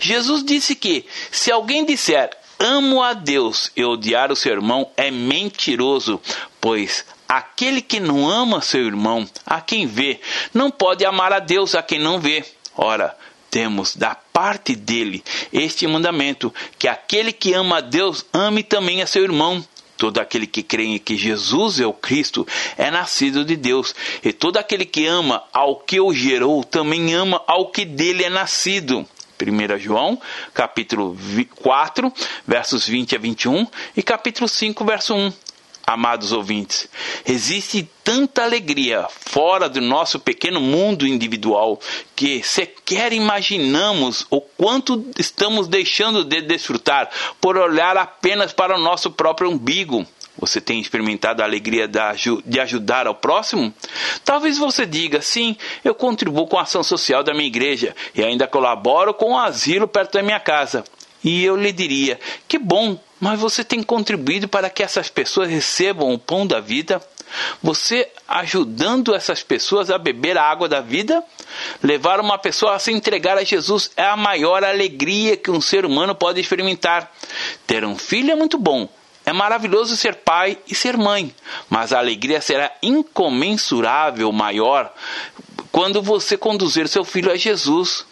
Jesus disse que se alguém disser amo a Deus e odiar o seu irmão é mentiroso, pois aquele que não ama seu irmão, a quem vê, não pode amar a Deus a quem não vê. Ora, temos da parte dele este mandamento: que aquele que ama a Deus ame também a seu irmão. Todo aquele que crê em que Jesus é o Cristo é nascido de Deus, e todo aquele que ama ao que o gerou também ama ao que dele é nascido. 1 João, capítulo 4, versos 20 a 21 e capítulo 5, verso 1 amados ouvintes. Existe tanta alegria fora do nosso pequeno mundo individual que sequer imaginamos o quanto estamos deixando de desfrutar por olhar apenas para o nosso próprio umbigo. Você tem experimentado a alegria de ajudar ao próximo? Talvez você diga: sim, eu contribuo com a ação social da minha igreja e ainda colaboro com o asilo perto da minha casa. E eu lhe diria: que bom, mas você tem contribuído para que essas pessoas recebam o pão da vida? Você ajudando essas pessoas a beber a água da vida? Levar uma pessoa a se entregar a Jesus é a maior alegria que um ser humano pode experimentar. Ter um filho é muito bom. É maravilhoso ser pai e ser mãe, mas a alegria será incomensurável maior quando você conduzir seu filho a Jesus.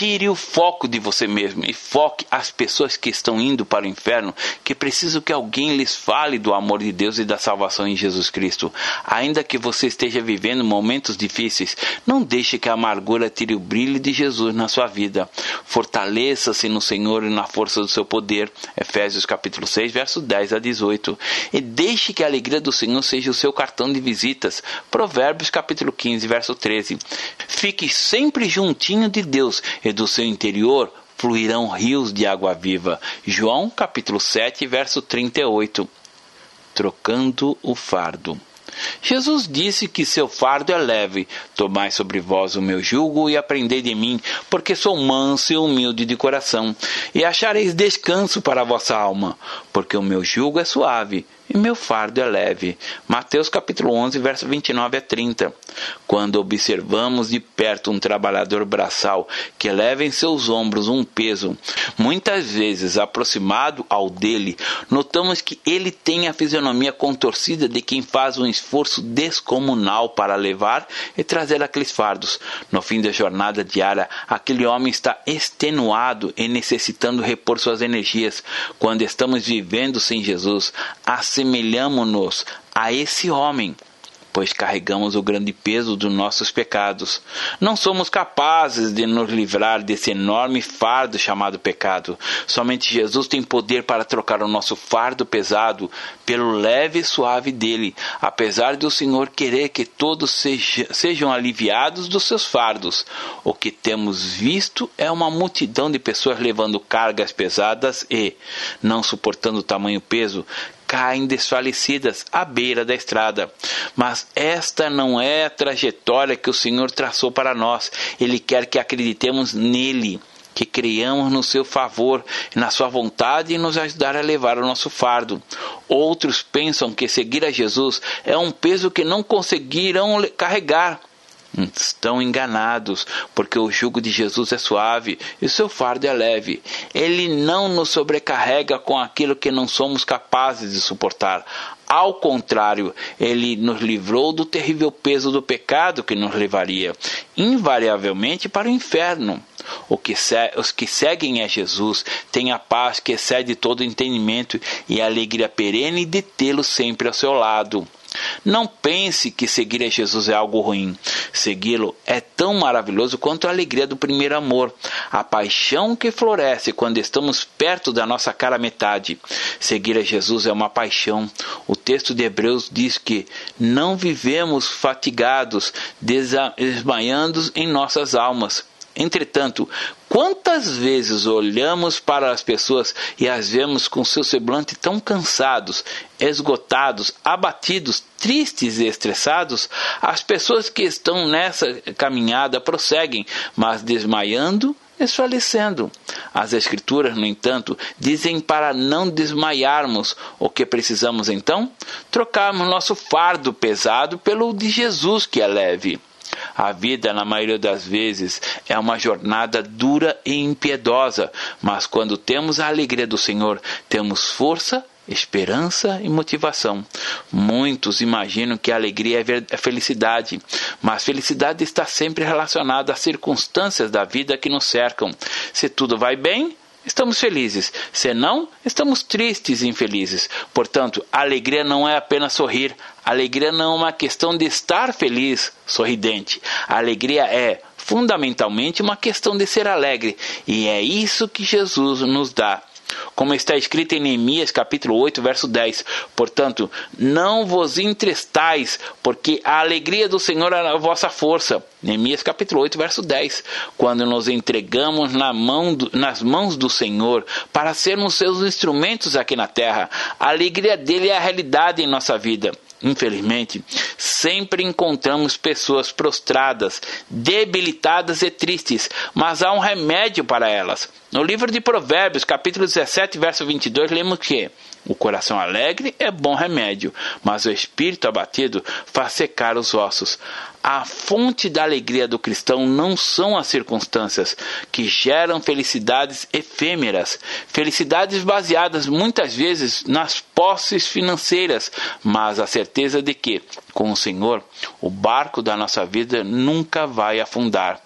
Tire o foco de você mesmo e foque as pessoas que estão indo para o inferno, que precisam que alguém lhes fale do amor de Deus e da salvação em Jesus Cristo. Ainda que você esteja vivendo momentos difíceis, não deixe que a amargura tire o brilho de Jesus na sua vida. Fortaleça-se no Senhor e na força do seu poder. Efésios capítulo 6, versos 10 a 18. E deixe que a alegria do Senhor seja o seu cartão de visitas. Provérbios capítulo 15, verso 13. Fique sempre juntinho de Deus e do seu interior fluirão rios de água viva. João capítulo 7, verso 38. Trocando o fardo. Jesus disse que seu fardo é leve. Tomai sobre vós o meu jugo e aprendei de mim, porque sou manso e humilde de coração, e achareis descanso para a vossa alma, porque o meu jugo é suave e meu fardo é leve. Mateus capítulo 11, verso 29 a 30. Quando observamos de perto um trabalhador braçal que leva em seus ombros um peso, muitas vezes aproximado ao dele, notamos que ele tem a fisionomia contorcida de quem faz um esforço descomunal para levar e trazer aqueles fardos. No fim da jornada diária, aquele homem está extenuado e necessitando repor suas energias. Quando estamos vivendo sem Jesus, assemelhamo-nos a esse homem, pois carregamos o grande peso dos nossos pecados. Não somos capazes de nos livrar desse enorme fardo chamado pecado. Somente Jesus tem poder para trocar o nosso fardo pesado pelo leve e suave dele, apesar de o Senhor querer que todos seja, sejam aliviados dos seus fardos. O que temos visto é uma multidão de pessoas levando cargas pesadas e, não suportando o tamanho peso, caem desfalecidas à beira da estrada. Mas esta não é a trajetória que o Senhor traçou para nós. Ele quer que acreditemos nele que creiamos no seu favor, na sua vontade e nos ajudar a levar o nosso fardo. Outros pensam que seguir a Jesus é um peso que não conseguirão carregar. Estão enganados, porque o jugo de Jesus é suave e o seu fardo é leve. Ele não nos sobrecarrega com aquilo que não somos capazes de suportar. Ao contrário, ele nos livrou do terrível peso do pecado que nos levaria, invariavelmente, para o inferno. Que os que seguem a Jesus têm a paz que excede todo entendimento e a alegria perene de tê-lo sempre ao seu lado. Não pense que seguir a Jesus é algo ruim. Segui-lo é tão maravilhoso quanto a alegria do primeiro amor, a paixão que floresce quando estamos perto da nossa cara metade. Seguir a Jesus é uma paixão. O texto de Hebreus diz que não vivemos fatigados, desmaiando em nossas almas. Entretanto, quantas vezes olhamos para as pessoas e as vemos com seu semblante tão cansados, esgotados, abatidos, tristes e estressados? As pessoas que estão nessa caminhada prosseguem, mas desmaiando desfalecendo. As Escrituras, no entanto, dizem para não desmaiarmos. O que precisamos então? Trocarmos nosso fardo pesado pelo de Jesus, que é leve. A vida, na maioria das vezes, é uma jornada dura e impiedosa, mas quando temos a alegria do Senhor, temos força esperança e motivação. Muitos imaginam que a alegria é felicidade, mas felicidade está sempre relacionada às circunstâncias da vida que nos cercam. Se tudo vai bem, estamos felizes. Se não, estamos tristes e infelizes. Portanto, alegria não é apenas sorrir. Alegria não é uma questão de estar feliz, sorridente. Alegria é fundamentalmente uma questão de ser alegre. E é isso que Jesus nos dá como está escrito em Neemias capítulo 8, verso 10. Portanto, não vos entrestais, porque a alegria do Senhor é a vossa força. Neemias capítulo 8, verso 10. Quando nos entregamos na mão do, nas mãos do Senhor para sermos seus instrumentos aqui na terra, a alegria dele é a realidade em nossa vida. Infelizmente, sempre encontramos pessoas prostradas, debilitadas e tristes, mas há um remédio para elas. No livro de Provérbios, capítulo 17, verso 22, lemos que o coração alegre é bom remédio, mas o espírito abatido faz secar os ossos. A fonte da alegria do cristão não são as circunstâncias que geram felicidades efêmeras, felicidades baseadas muitas vezes nas posses financeiras, mas a certeza de que, com o Senhor, o barco da nossa vida nunca vai afundar.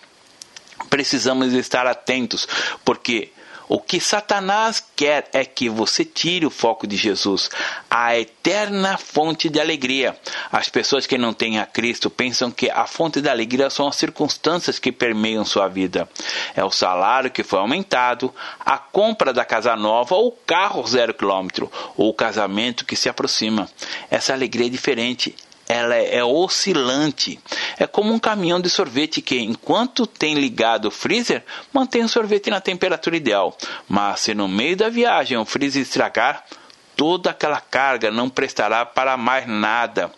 Precisamos estar atentos, porque o que Satanás quer é que você tire o foco de Jesus, a eterna fonte de alegria. As pessoas que não têm a Cristo pensam que a fonte da alegria são as circunstâncias que permeiam sua vida. É o salário que foi aumentado, a compra da casa nova ou o carro zero quilômetro, ou o casamento que se aproxima. Essa alegria é diferente ela é oscilante. É como um caminhão de sorvete que, enquanto tem ligado o freezer, mantém o sorvete na temperatura ideal. Mas se no meio da viagem o freezer estragar, toda aquela carga não prestará para mais nada.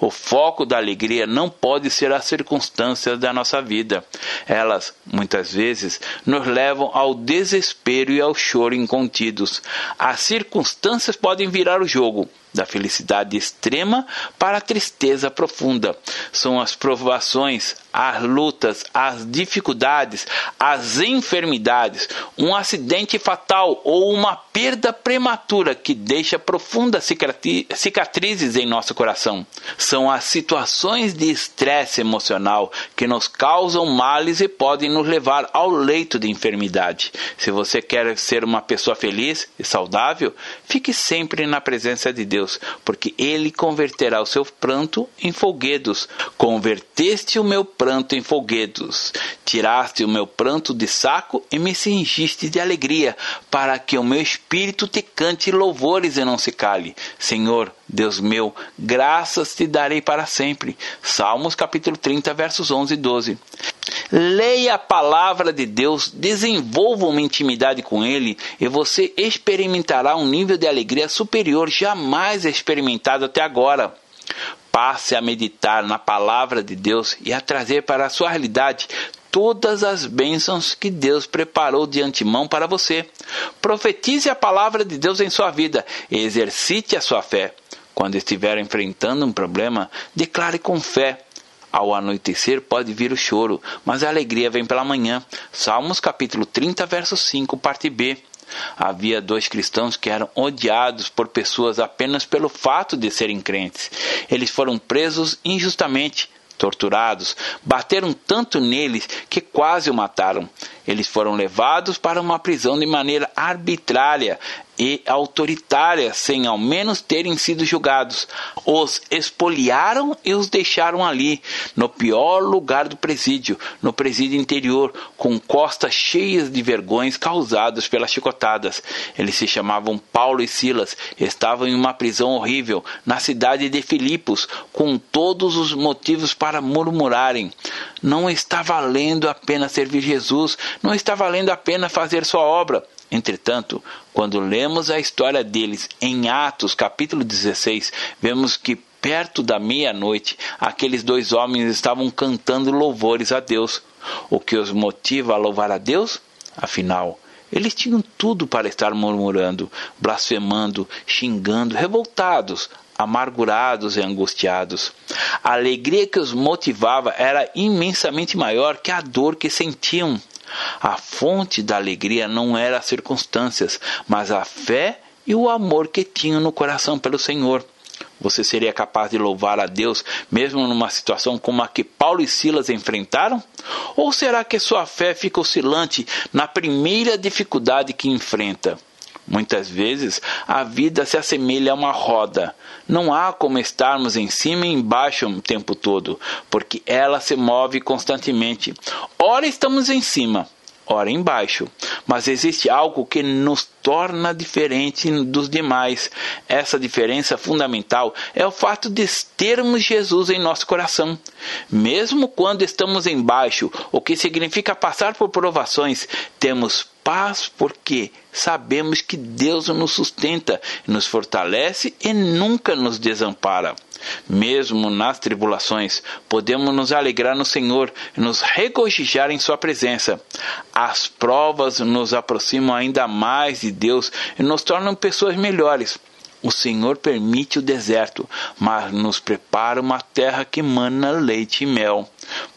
O foco da alegria não pode ser as circunstâncias da nossa vida. Elas, muitas vezes, nos levam ao desespero e ao choro incontidos. As circunstâncias podem virar o jogo, da felicidade extrema para a tristeza profunda. São as provações, as lutas, as dificuldades, as enfermidades, um acidente fatal ou uma perda prematura que deixa profundas cicatrizes em nosso coração. São as situações de estresse emocional que nos causam males e podem nos levar ao leito de enfermidade. Se você quer ser uma pessoa feliz e saudável, fique sempre na presença de Deus, porque Ele converterá o seu pranto em folguedos. Converteste o meu pranto em folguedos. Tiraste o meu pranto de saco e me cingiste de alegria, para que o meu espírito te cante louvores e não se cale. Senhor, Deus meu, graças te darei para sempre. Salmos capítulo 30, versos 11 e 12. Leia a palavra de Deus, desenvolva uma intimidade com Ele e você experimentará um nível de alegria superior jamais experimentado até agora. Passe a meditar na palavra de Deus e a trazer para a sua realidade todas as bênçãos que Deus preparou de antemão para você. Profetize a palavra de Deus em sua vida e exercite a sua fé. Quando estiver enfrentando um problema, declare com fé. Ao anoitecer pode vir o choro, mas a alegria vem pela manhã. Salmos capítulo 30, verso 5, parte B. Havia dois cristãos que eram odiados por pessoas apenas pelo fato de serem crentes. Eles foram presos injustamente, torturados, bateram tanto neles que quase o mataram. Eles foram levados para uma prisão de maneira arbitrária e autoritária, sem ao menos terem sido julgados. Os expoliaram e os deixaram ali, no pior lugar do presídio, no presídio interior, com costas cheias de vergões causadas pelas chicotadas. Eles se chamavam Paulo e Silas, estavam em uma prisão horrível, na cidade de Filipos, com todos os motivos para murmurarem. Não está valendo a pena servir Jesus, não está valendo a pena fazer sua obra. Entretanto, quando lemos a história deles em Atos, capítulo 16, vemos que perto da meia-noite, aqueles dois homens estavam cantando louvores a Deus. O que os motiva a louvar a Deus? Afinal, eles tinham tudo para estar murmurando, blasfemando, xingando, revoltados, amargurados e angustiados. A alegria que os motivava era imensamente maior que a dor que sentiam. A fonte da alegria não era as circunstâncias, mas a fé e o amor que tinham no coração pelo Senhor. Você seria capaz de louvar a Deus mesmo numa situação como a que Paulo e Silas enfrentaram? Ou será que sua fé fica oscilante na primeira dificuldade que enfrenta? Muitas vezes a vida se assemelha a uma roda. Não há como estarmos em cima e embaixo o tempo todo, porque ela se move constantemente. Ora estamos em cima, ora embaixo. Mas existe algo que nos torna diferente dos demais. Essa diferença fundamental é o fato de termos Jesus em nosso coração. Mesmo quando estamos embaixo, o que significa passar por provações, temos paz porque sabemos que Deus nos sustenta, nos fortalece e nunca nos desampara. Mesmo nas tribulações, podemos nos alegrar no Senhor e nos regozijar em Sua presença. As provas nos aproximam ainda mais de Deus e nos tornam pessoas melhores. O Senhor permite o deserto, mas nos prepara uma terra que mana leite e mel.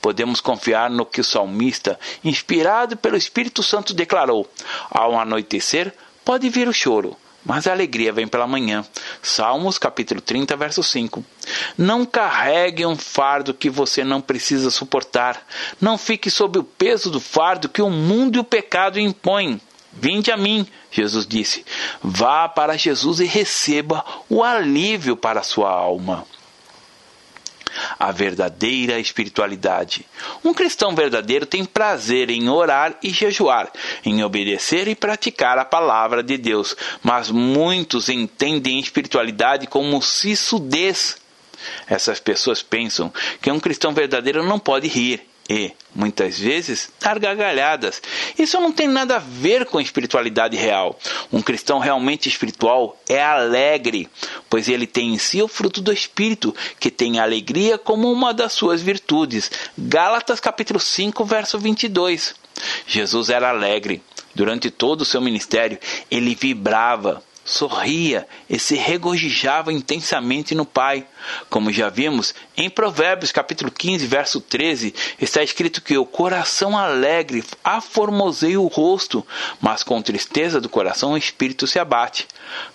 Podemos confiar no que o salmista, inspirado pelo Espírito Santo, declarou: Ao anoitecer pode vir o choro, mas a alegria vem pela manhã. Salmos capítulo 30, verso 5. Não carregue um fardo que você não precisa suportar. Não fique sob o peso do fardo que o mundo e o pecado impõem. Vinde a mim, Jesus disse. Vá para Jesus e receba o alívio para a sua alma. A verdadeira espiritualidade. Um cristão verdadeiro tem prazer em orar e jejuar, em obedecer e praticar a palavra de Deus, mas muitos entendem espiritualidade como sissudez Essas pessoas pensam que um cristão verdadeiro não pode rir e, muitas vezes, dar gargalhadas. Isso não tem nada a ver com espiritualidade real. Um cristão realmente espiritual é alegre, pois ele tem em si o fruto do Espírito, que tem a alegria como uma das suas virtudes. Gálatas capítulo 5, verso 22. Jesus era alegre. Durante todo o seu ministério, ele vibrava, sorria e se regozijava intensamente no Pai. Como já vimos, em Provérbios capítulo 15, verso 13, está escrito que o coração alegre aformoseia o rosto, mas com tristeza do coração o espírito se abate.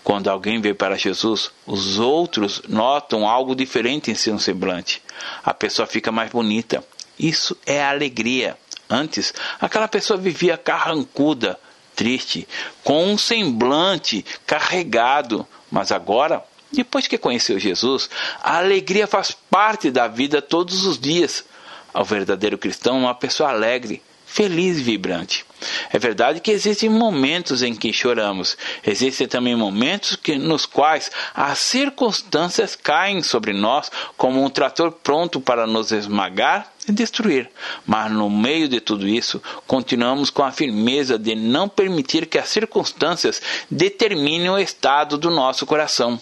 Quando alguém vem para Jesus, os outros notam algo diferente em seu semblante. A pessoa fica mais bonita. Isso é alegria. Antes, aquela pessoa vivia carrancuda, triste, com um semblante carregado. Mas agora, depois que conheceu Jesus, a alegria faz parte da vida todos os dias. O verdadeiro cristão uma pessoa alegre, feliz e vibrante. É verdade que existem momentos em que choramos, existem também momentos que, nos quais as circunstâncias caem sobre nós como um trator pronto para nos esmagar e destruir. Mas no meio de tudo isso, continuamos com a firmeza de não permitir que as circunstâncias determinem o estado do nosso coração.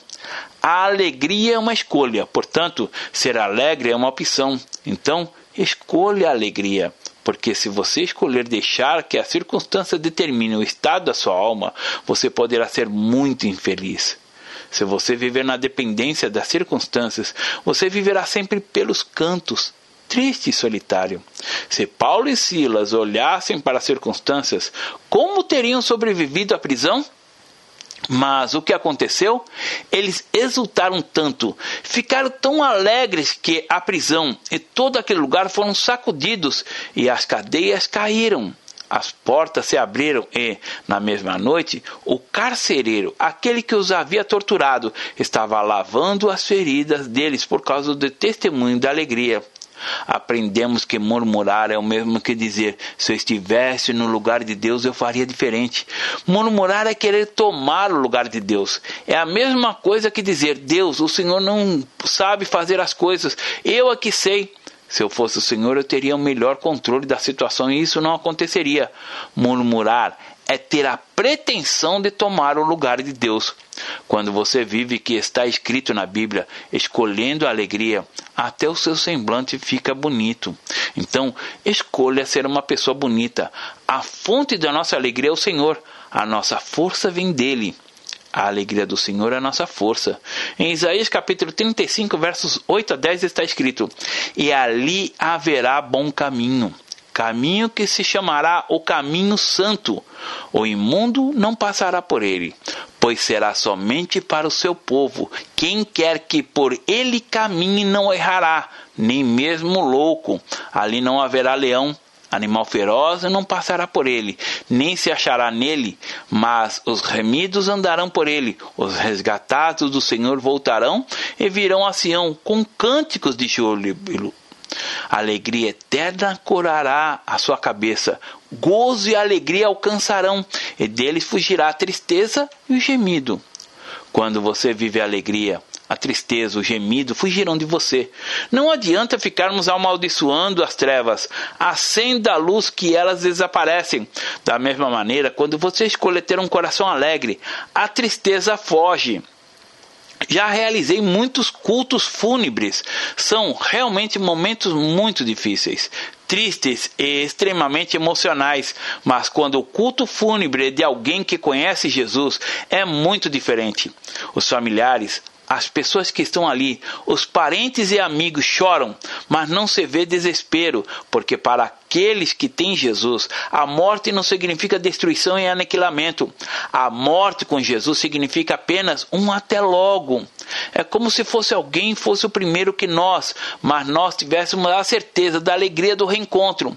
A alegria é uma escolha, portanto, ser alegre é uma opção. Então, escolha a alegria. Porque se você escolher deixar que a circunstância determine o estado da sua alma, você poderá ser muito infeliz. Se você viver na dependência das circunstâncias, você viverá sempre pelos cantos, triste e solitário. Se Paulo e Silas olhassem para as circunstâncias, como teriam sobrevivido à prisão? Mas o que aconteceu? Eles exultaram tanto, ficaram tão alegres que a prisão e todo aquele lugar foram sacudidos e as cadeias caíram. As portas se abriram e, na mesma noite, o carcereiro, aquele que os havia torturado, estava lavando as feridas deles por causa do testemunho da alegria. Aprendemos que murmurar é o mesmo que dizer: se eu estivesse no lugar de Deus, eu faria diferente. Murmurar é querer tomar o lugar de Deus. É a mesma coisa que dizer: Deus, o Senhor não sabe fazer as coisas, eu aqui é sei. Se eu fosse o Senhor, eu teria um melhor controle da situação e isso não aconteceria. Murmurar é ter a pretensão de tomar o lugar de Deus. Quando você vive que está escrito na Bíblia, escolhendo a alegria, até o seu semblante fica bonito. Então, escolha ser uma pessoa bonita. A fonte da nossa alegria é o Senhor. A nossa força vem dele. A alegria do Senhor é a nossa força. Em Isaías capítulo 35, versos 8 a 10 está escrito: E ali haverá bom caminho caminho que se chamará o caminho santo. O imundo não passará por ele, pois será somente para o seu povo. Quem quer que por ele caminhe não errará, nem mesmo louco. Ali não haverá leão, animal feroz não passará por ele, nem se achará nele, mas os remidos andarão por ele, os resgatados do Senhor voltarão e virão a Sião com cânticos de júbilo Alegria eterna corará a sua cabeça, gozo e alegria alcançarão, e deles fugirá a tristeza e o gemido. Quando você vive a alegria, a tristeza, o gemido fugirão de você. Não adianta ficarmos amaldiçoando as trevas. Acenda a luz que elas desaparecem. Da mesma maneira, quando você escolher ter um coração alegre, a tristeza foge. Já realizei muitos cultos fúnebres. São realmente momentos muito difíceis, tristes e extremamente emocionais, mas quando o culto fúnebre é de alguém que conhece Jesus, é muito diferente. Os familiares, as pessoas que estão ali, os parentes e amigos choram, mas não se vê desespero, porque para aqueles que têm Jesus, a morte não significa destruição e aniquilamento. A morte com Jesus significa apenas um até logo. É como se fosse alguém fosse o primeiro que nós, mas nós tivéssemos a certeza da alegria do reencontro.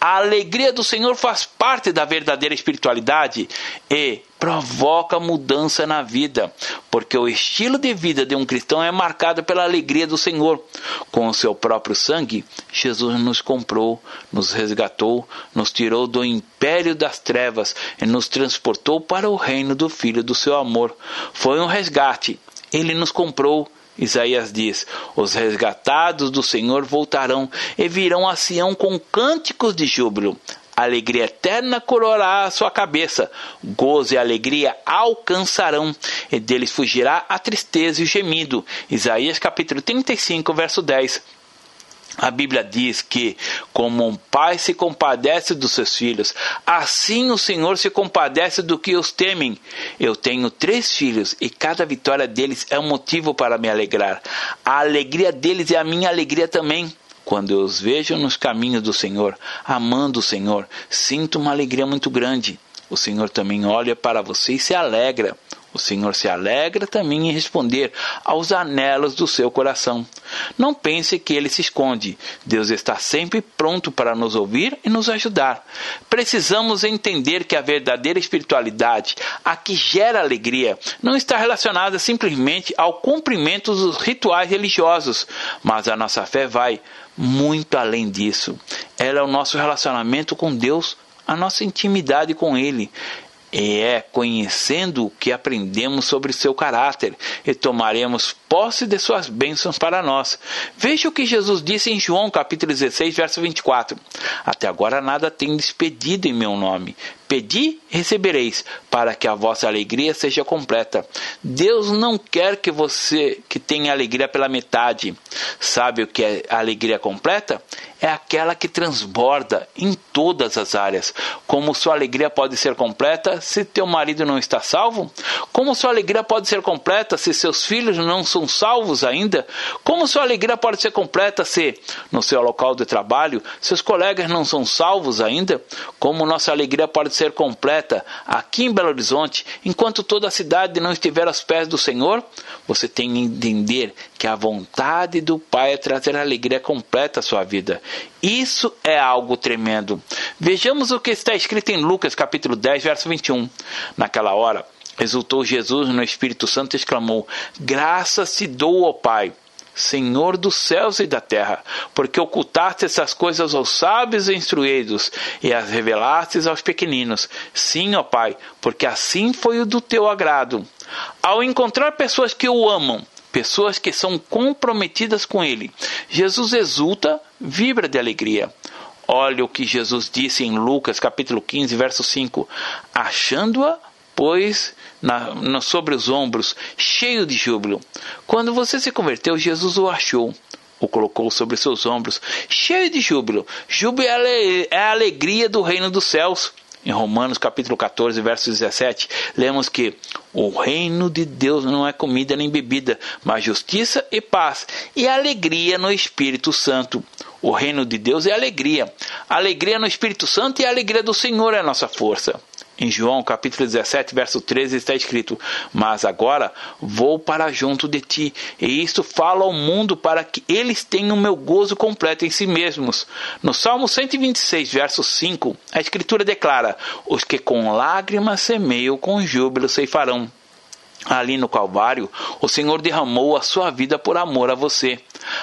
A alegria do Senhor faz parte da verdadeira espiritualidade e provoca mudança na vida, porque o estilo de vida de um cristão é marcado pela alegria do Senhor. Com o seu próprio sangue, Jesus nos comprou, nos resgatou, nos tirou do império das trevas e nos transportou para o reino do Filho do seu amor. Foi um resgate. Ele nos comprou Isaías diz: Os resgatados do Senhor voltarão e virão a Sião com cânticos de júbilo. Alegria eterna coroará a sua cabeça, gozo e alegria alcançarão, e deles fugirá a tristeza e o gemido. Isaías capítulo 35, verso 10. A Bíblia diz que, como um pai se compadece dos seus filhos, assim o Senhor se compadece do que os temem. Eu tenho três filhos e cada vitória deles é um motivo para me alegrar. A alegria deles é a minha alegria também. Quando eu os vejo nos caminhos do Senhor, amando o Senhor, sinto uma alegria muito grande. O Senhor também olha para você e se alegra. O Senhor se alegra também em responder aos anelos do seu coração. Não pense que ele se esconde. Deus está sempre pronto para nos ouvir e nos ajudar. Precisamos entender que a verdadeira espiritualidade, a que gera alegria, não está relacionada simplesmente ao cumprimento dos rituais religiosos, mas a nossa fé vai muito além disso. Ela é o nosso relacionamento com Deus, a nossa intimidade com Ele. E é conhecendo o que aprendemos sobre seu caráter. E tomaremos posse de suas bênçãos para nós. Veja o que Jesus disse em João capítulo 16, verso 24. Até agora nada tem despedido em meu nome. Pedi, recebereis, para que a vossa alegria seja completa. Deus não quer que você que tenha alegria pela metade. Sabe o que é alegria completa? É aquela que transborda em todas as áreas. Como sua alegria pode ser completa se teu marido não está salvo? Como sua alegria pode ser completa se seus filhos não são salvos ainda? Como sua alegria pode ser completa se no seu local de trabalho seus colegas não são salvos ainda? Como nossa alegria pode ser ser completa aqui em Belo Horizonte, enquanto toda a cidade não estiver aos pés do Senhor, você tem que entender que a vontade do Pai é trazer alegria completa à sua vida. Isso é algo tremendo. Vejamos o que está escrito em Lucas capítulo 10, verso 21. Naquela hora, exultou Jesus no Espírito Santo e exclamou: Graças te dou, ó Pai Senhor dos céus e da terra, porque ocultaste essas coisas aos sábios e instruídos e as revelastes aos pequeninos. Sim, ó Pai, porque assim foi o do teu agrado. Ao encontrar pessoas que o amam, pessoas que são comprometidas com Ele, Jesus exulta, vibra de alegria. Olha o que Jesus disse em Lucas capítulo 15, verso 5: Achando-a pois na, na, sobre os ombros, cheio de júbilo. Quando você se converteu, Jesus o achou, o colocou sobre seus ombros, cheio de júbilo. Júbilo é, é a alegria do reino dos céus. Em Romanos capítulo 14, verso 17, lemos que o reino de Deus não é comida nem bebida, mas justiça e paz e alegria no Espírito Santo. O reino de Deus é alegria. alegria no Espírito Santo e a alegria do Senhor é a nossa força. Em João capítulo 17, verso 13 está escrito: Mas agora vou para junto de ti, e isto falo ao mundo para que eles tenham meu gozo completo em si mesmos. No Salmo 126, verso 5, a Escritura declara: Os que com lágrimas semeiam, com júbilo ceifarão. Ali no Calvário, o Senhor derramou a sua vida por amor a você.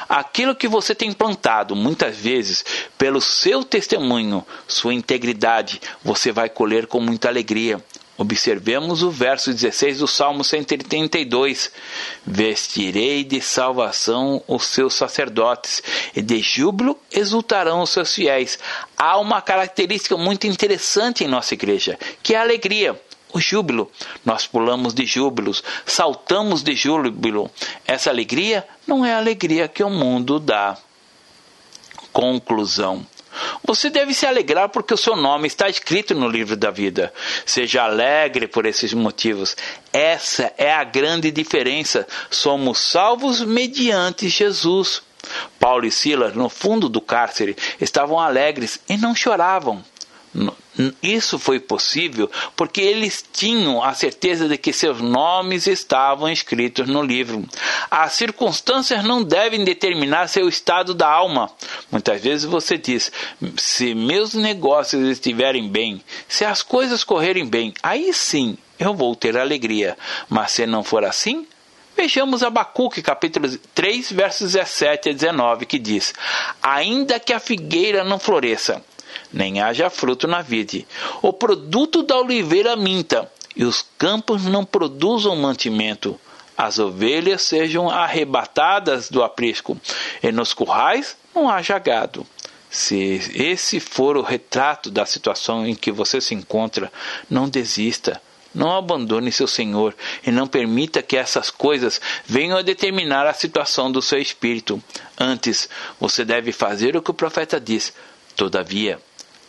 Aquilo que você tem plantado, muitas vezes, pelo seu testemunho, sua integridade, você vai colher com muita alegria. Observemos o verso 16 do Salmo 132. Vestirei de salvação os seus sacerdotes, e de júbilo exultarão os seus fiéis. Há uma característica muito interessante em nossa igreja, que é a alegria o júbilo. Nós pulamos de júbilos, saltamos de júbilo. Essa alegria não é a alegria que o mundo dá. Conclusão. Você deve se alegrar porque o seu nome está escrito no livro da vida. Seja alegre por esses motivos. Essa é a grande diferença. Somos salvos mediante Jesus. Paulo e Silas, no fundo do cárcere, estavam alegres e não choravam. Isso foi possível porque eles tinham a certeza de que seus nomes estavam escritos no livro. As circunstâncias não devem determinar seu estado da alma. Muitas vezes você diz: se meus negócios estiverem bem, se as coisas correrem bem, aí sim eu vou ter alegria. Mas se não for assim, Vejamos Abacuque, capítulo 3, versos 17 a 19, que diz: Ainda que a figueira não floresça, nem haja fruto na vide. O produto da oliveira minta, e os campos não produzam mantimento. as ovelhas sejam arrebatadas do aprisco, e nos currais não haja gado. Se esse for o retrato da situação em que você se encontra, não desista. Não abandone seu Senhor e não permita que essas coisas venham a determinar a situação do seu espírito. Antes, você deve fazer o que o profeta diz. Todavia,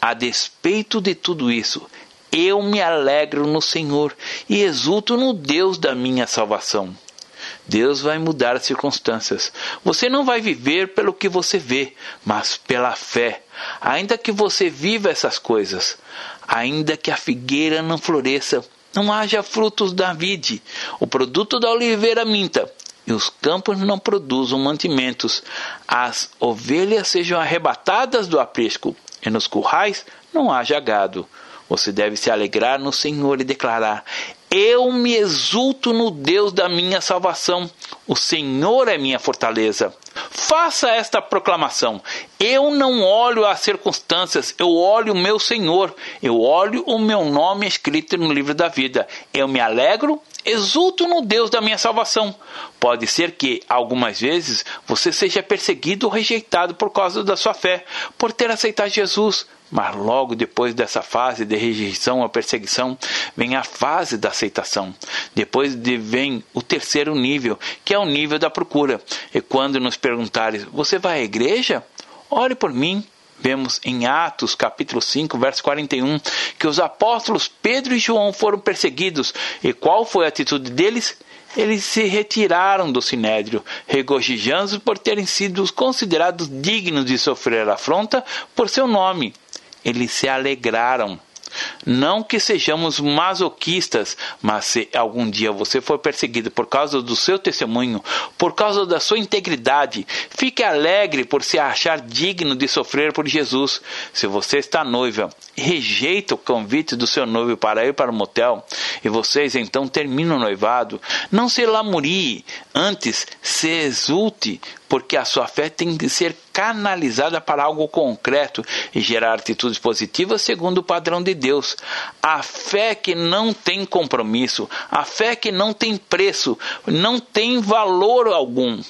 a despeito de tudo isso, eu me alegro no Senhor e exulto no Deus da minha salvação. Deus vai mudar as circunstâncias. Você não vai viver pelo que você vê, mas pela fé. Ainda que você viva essas coisas, ainda que a figueira não floresça, não haja frutos da vide, o produto da oliveira minta, e os campos não produzam mantimentos, as ovelhas sejam arrebatadas do aprisco, e nos currais não haja gado. Você deve se alegrar no Senhor e declarar: Eu me exulto no Deus da minha salvação. O Senhor é minha fortaleza. Faça esta proclamação. Eu não olho as circunstâncias, eu olho o meu Senhor. Eu olho o meu nome escrito no livro da vida. Eu me alegro, exulto no Deus da minha salvação. Pode ser que, algumas vezes, você seja perseguido ou rejeitado por causa da sua fé, por ter aceitado Jesus. Mas logo depois dessa fase de rejeição ou perseguição, vem a fase da aceitação. Depois de, vem o terceiro nível, que é o nível da procura. E quando nos perguntares, você vai à igreja? Ore por mim. Vemos em Atos, capítulo 5, verso 41, que os apóstolos Pedro e João foram perseguidos. E qual foi a atitude deles? eles se retiraram do sinédrio, regozijando por terem sido considerados dignos de sofrer afronta por seu nome eles se alegraram. Não que sejamos masoquistas, mas se algum dia você for perseguido por causa do seu testemunho, por causa da sua integridade, fique alegre por se achar digno de sofrer por Jesus. Se você está noiva rejeita o convite do seu noivo para ir para o motel, e vocês então terminam o noivado, não se lamurie, antes se exulte, porque a sua fé tem que ser canalizada para algo concreto e gerar atitudes positivas segundo o padrão de Deus. A fé que não tem compromisso, a fé que não tem preço, não tem valor algum.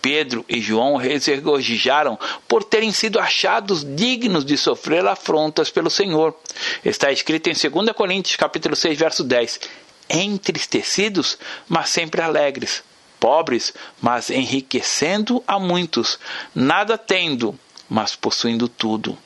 Pedro e João regozijaram por terem sido achados dignos de sofrer afrontas pelo Senhor. Está escrito em 2 Coríntios capítulo 6, verso 10: entristecidos, mas sempre alegres pobres, mas enriquecendo a muitos, nada tendo, mas possuindo tudo.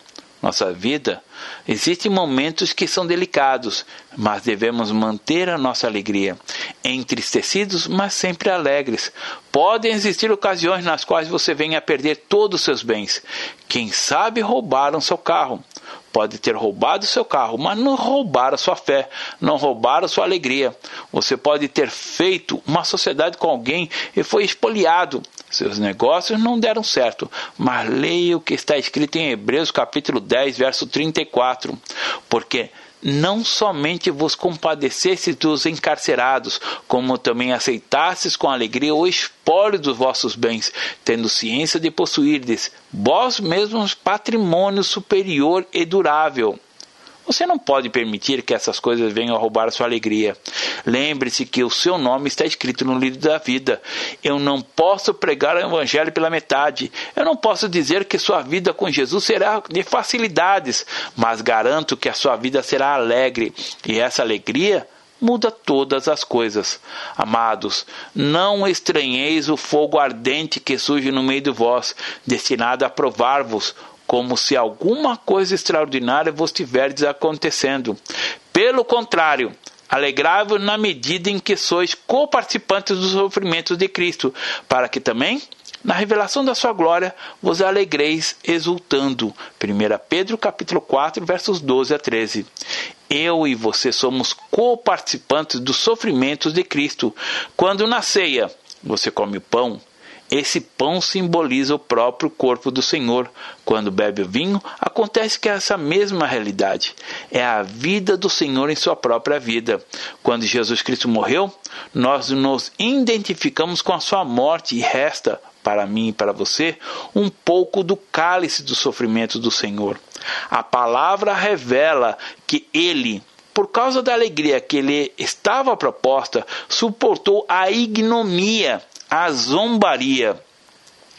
Nossa vida, existem momentos que são delicados, mas devemos manter a nossa alegria. Entristecidos, mas sempre alegres. Podem existir ocasiões nas quais você venha a perder todos os seus bens. Quem sabe roubaram seu carro pode ter roubado seu carro, mas não roubaram sua fé, não roubaram sua alegria. Você pode ter feito uma sociedade com alguém e foi expoliado. Seus negócios não deram certo, mas leia o que está escrito em Hebreus capítulo 10, verso 34. Porque não somente vos compadecestes dos encarcerados, como também aceitastes com alegria o espólio dos vossos bens, tendo ciência de possuirdes vós mesmos patrimônio superior e durável. Você não pode permitir que essas coisas venham a roubar a sua alegria. Lembre-se que o seu nome está escrito no livro da vida. Eu não posso pregar o evangelho pela metade. Eu não posso dizer que sua vida com Jesus será de facilidades, mas garanto que a sua vida será alegre. E essa alegria muda todas as coisas. Amados, não estranheis o fogo ardente que surge no meio de vós, destinado a provar-vos como se alguma coisa extraordinária vos tiverdes acontecendo. Pelo contrário, alegrai-vos na medida em que sois coparticipantes dos sofrimentos de Cristo, para que também, na revelação da sua glória, vos alegreis exultando. 1 Pedro capítulo 4, versos 12 a 13. Eu e você somos coparticipantes dos sofrimentos de Cristo. Quando na ceia você come o pão, esse pão simboliza o próprio corpo do Senhor. Quando bebe o vinho, acontece que é essa mesma realidade. É a vida do Senhor em sua própria vida. Quando Jesus Cristo morreu, nós nos identificamos com a sua morte e resta, para mim e para você, um pouco do cálice do sofrimento do Senhor. A palavra revela que ele por causa da alegria que lhe estava proposta, suportou a ignomia, a zombaria.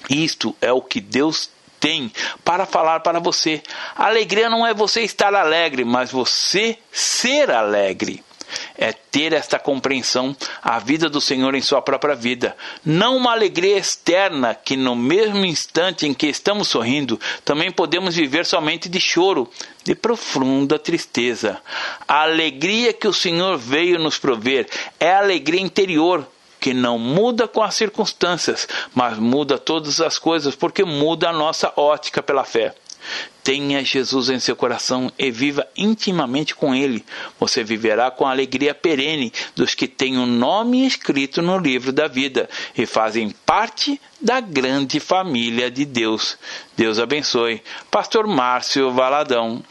Isto é o que Deus tem para falar para você. alegria não é você estar alegre, mas você ser alegre é ter esta compreensão, a vida do Senhor em sua própria vida. Não uma alegria externa que no mesmo instante em que estamos sorrindo, também podemos viver somente de choro, de profunda tristeza. A alegria que o Senhor veio nos prover é a alegria interior, que não muda com as circunstâncias, mas muda todas as coisas, porque muda a nossa ótica pela fé. Tenha Jesus em seu coração e viva intimamente com Ele. Você viverá com a alegria perene dos que têm o nome escrito no livro da vida e fazem parte da grande família de Deus. Deus abençoe. Pastor Márcio Valadão.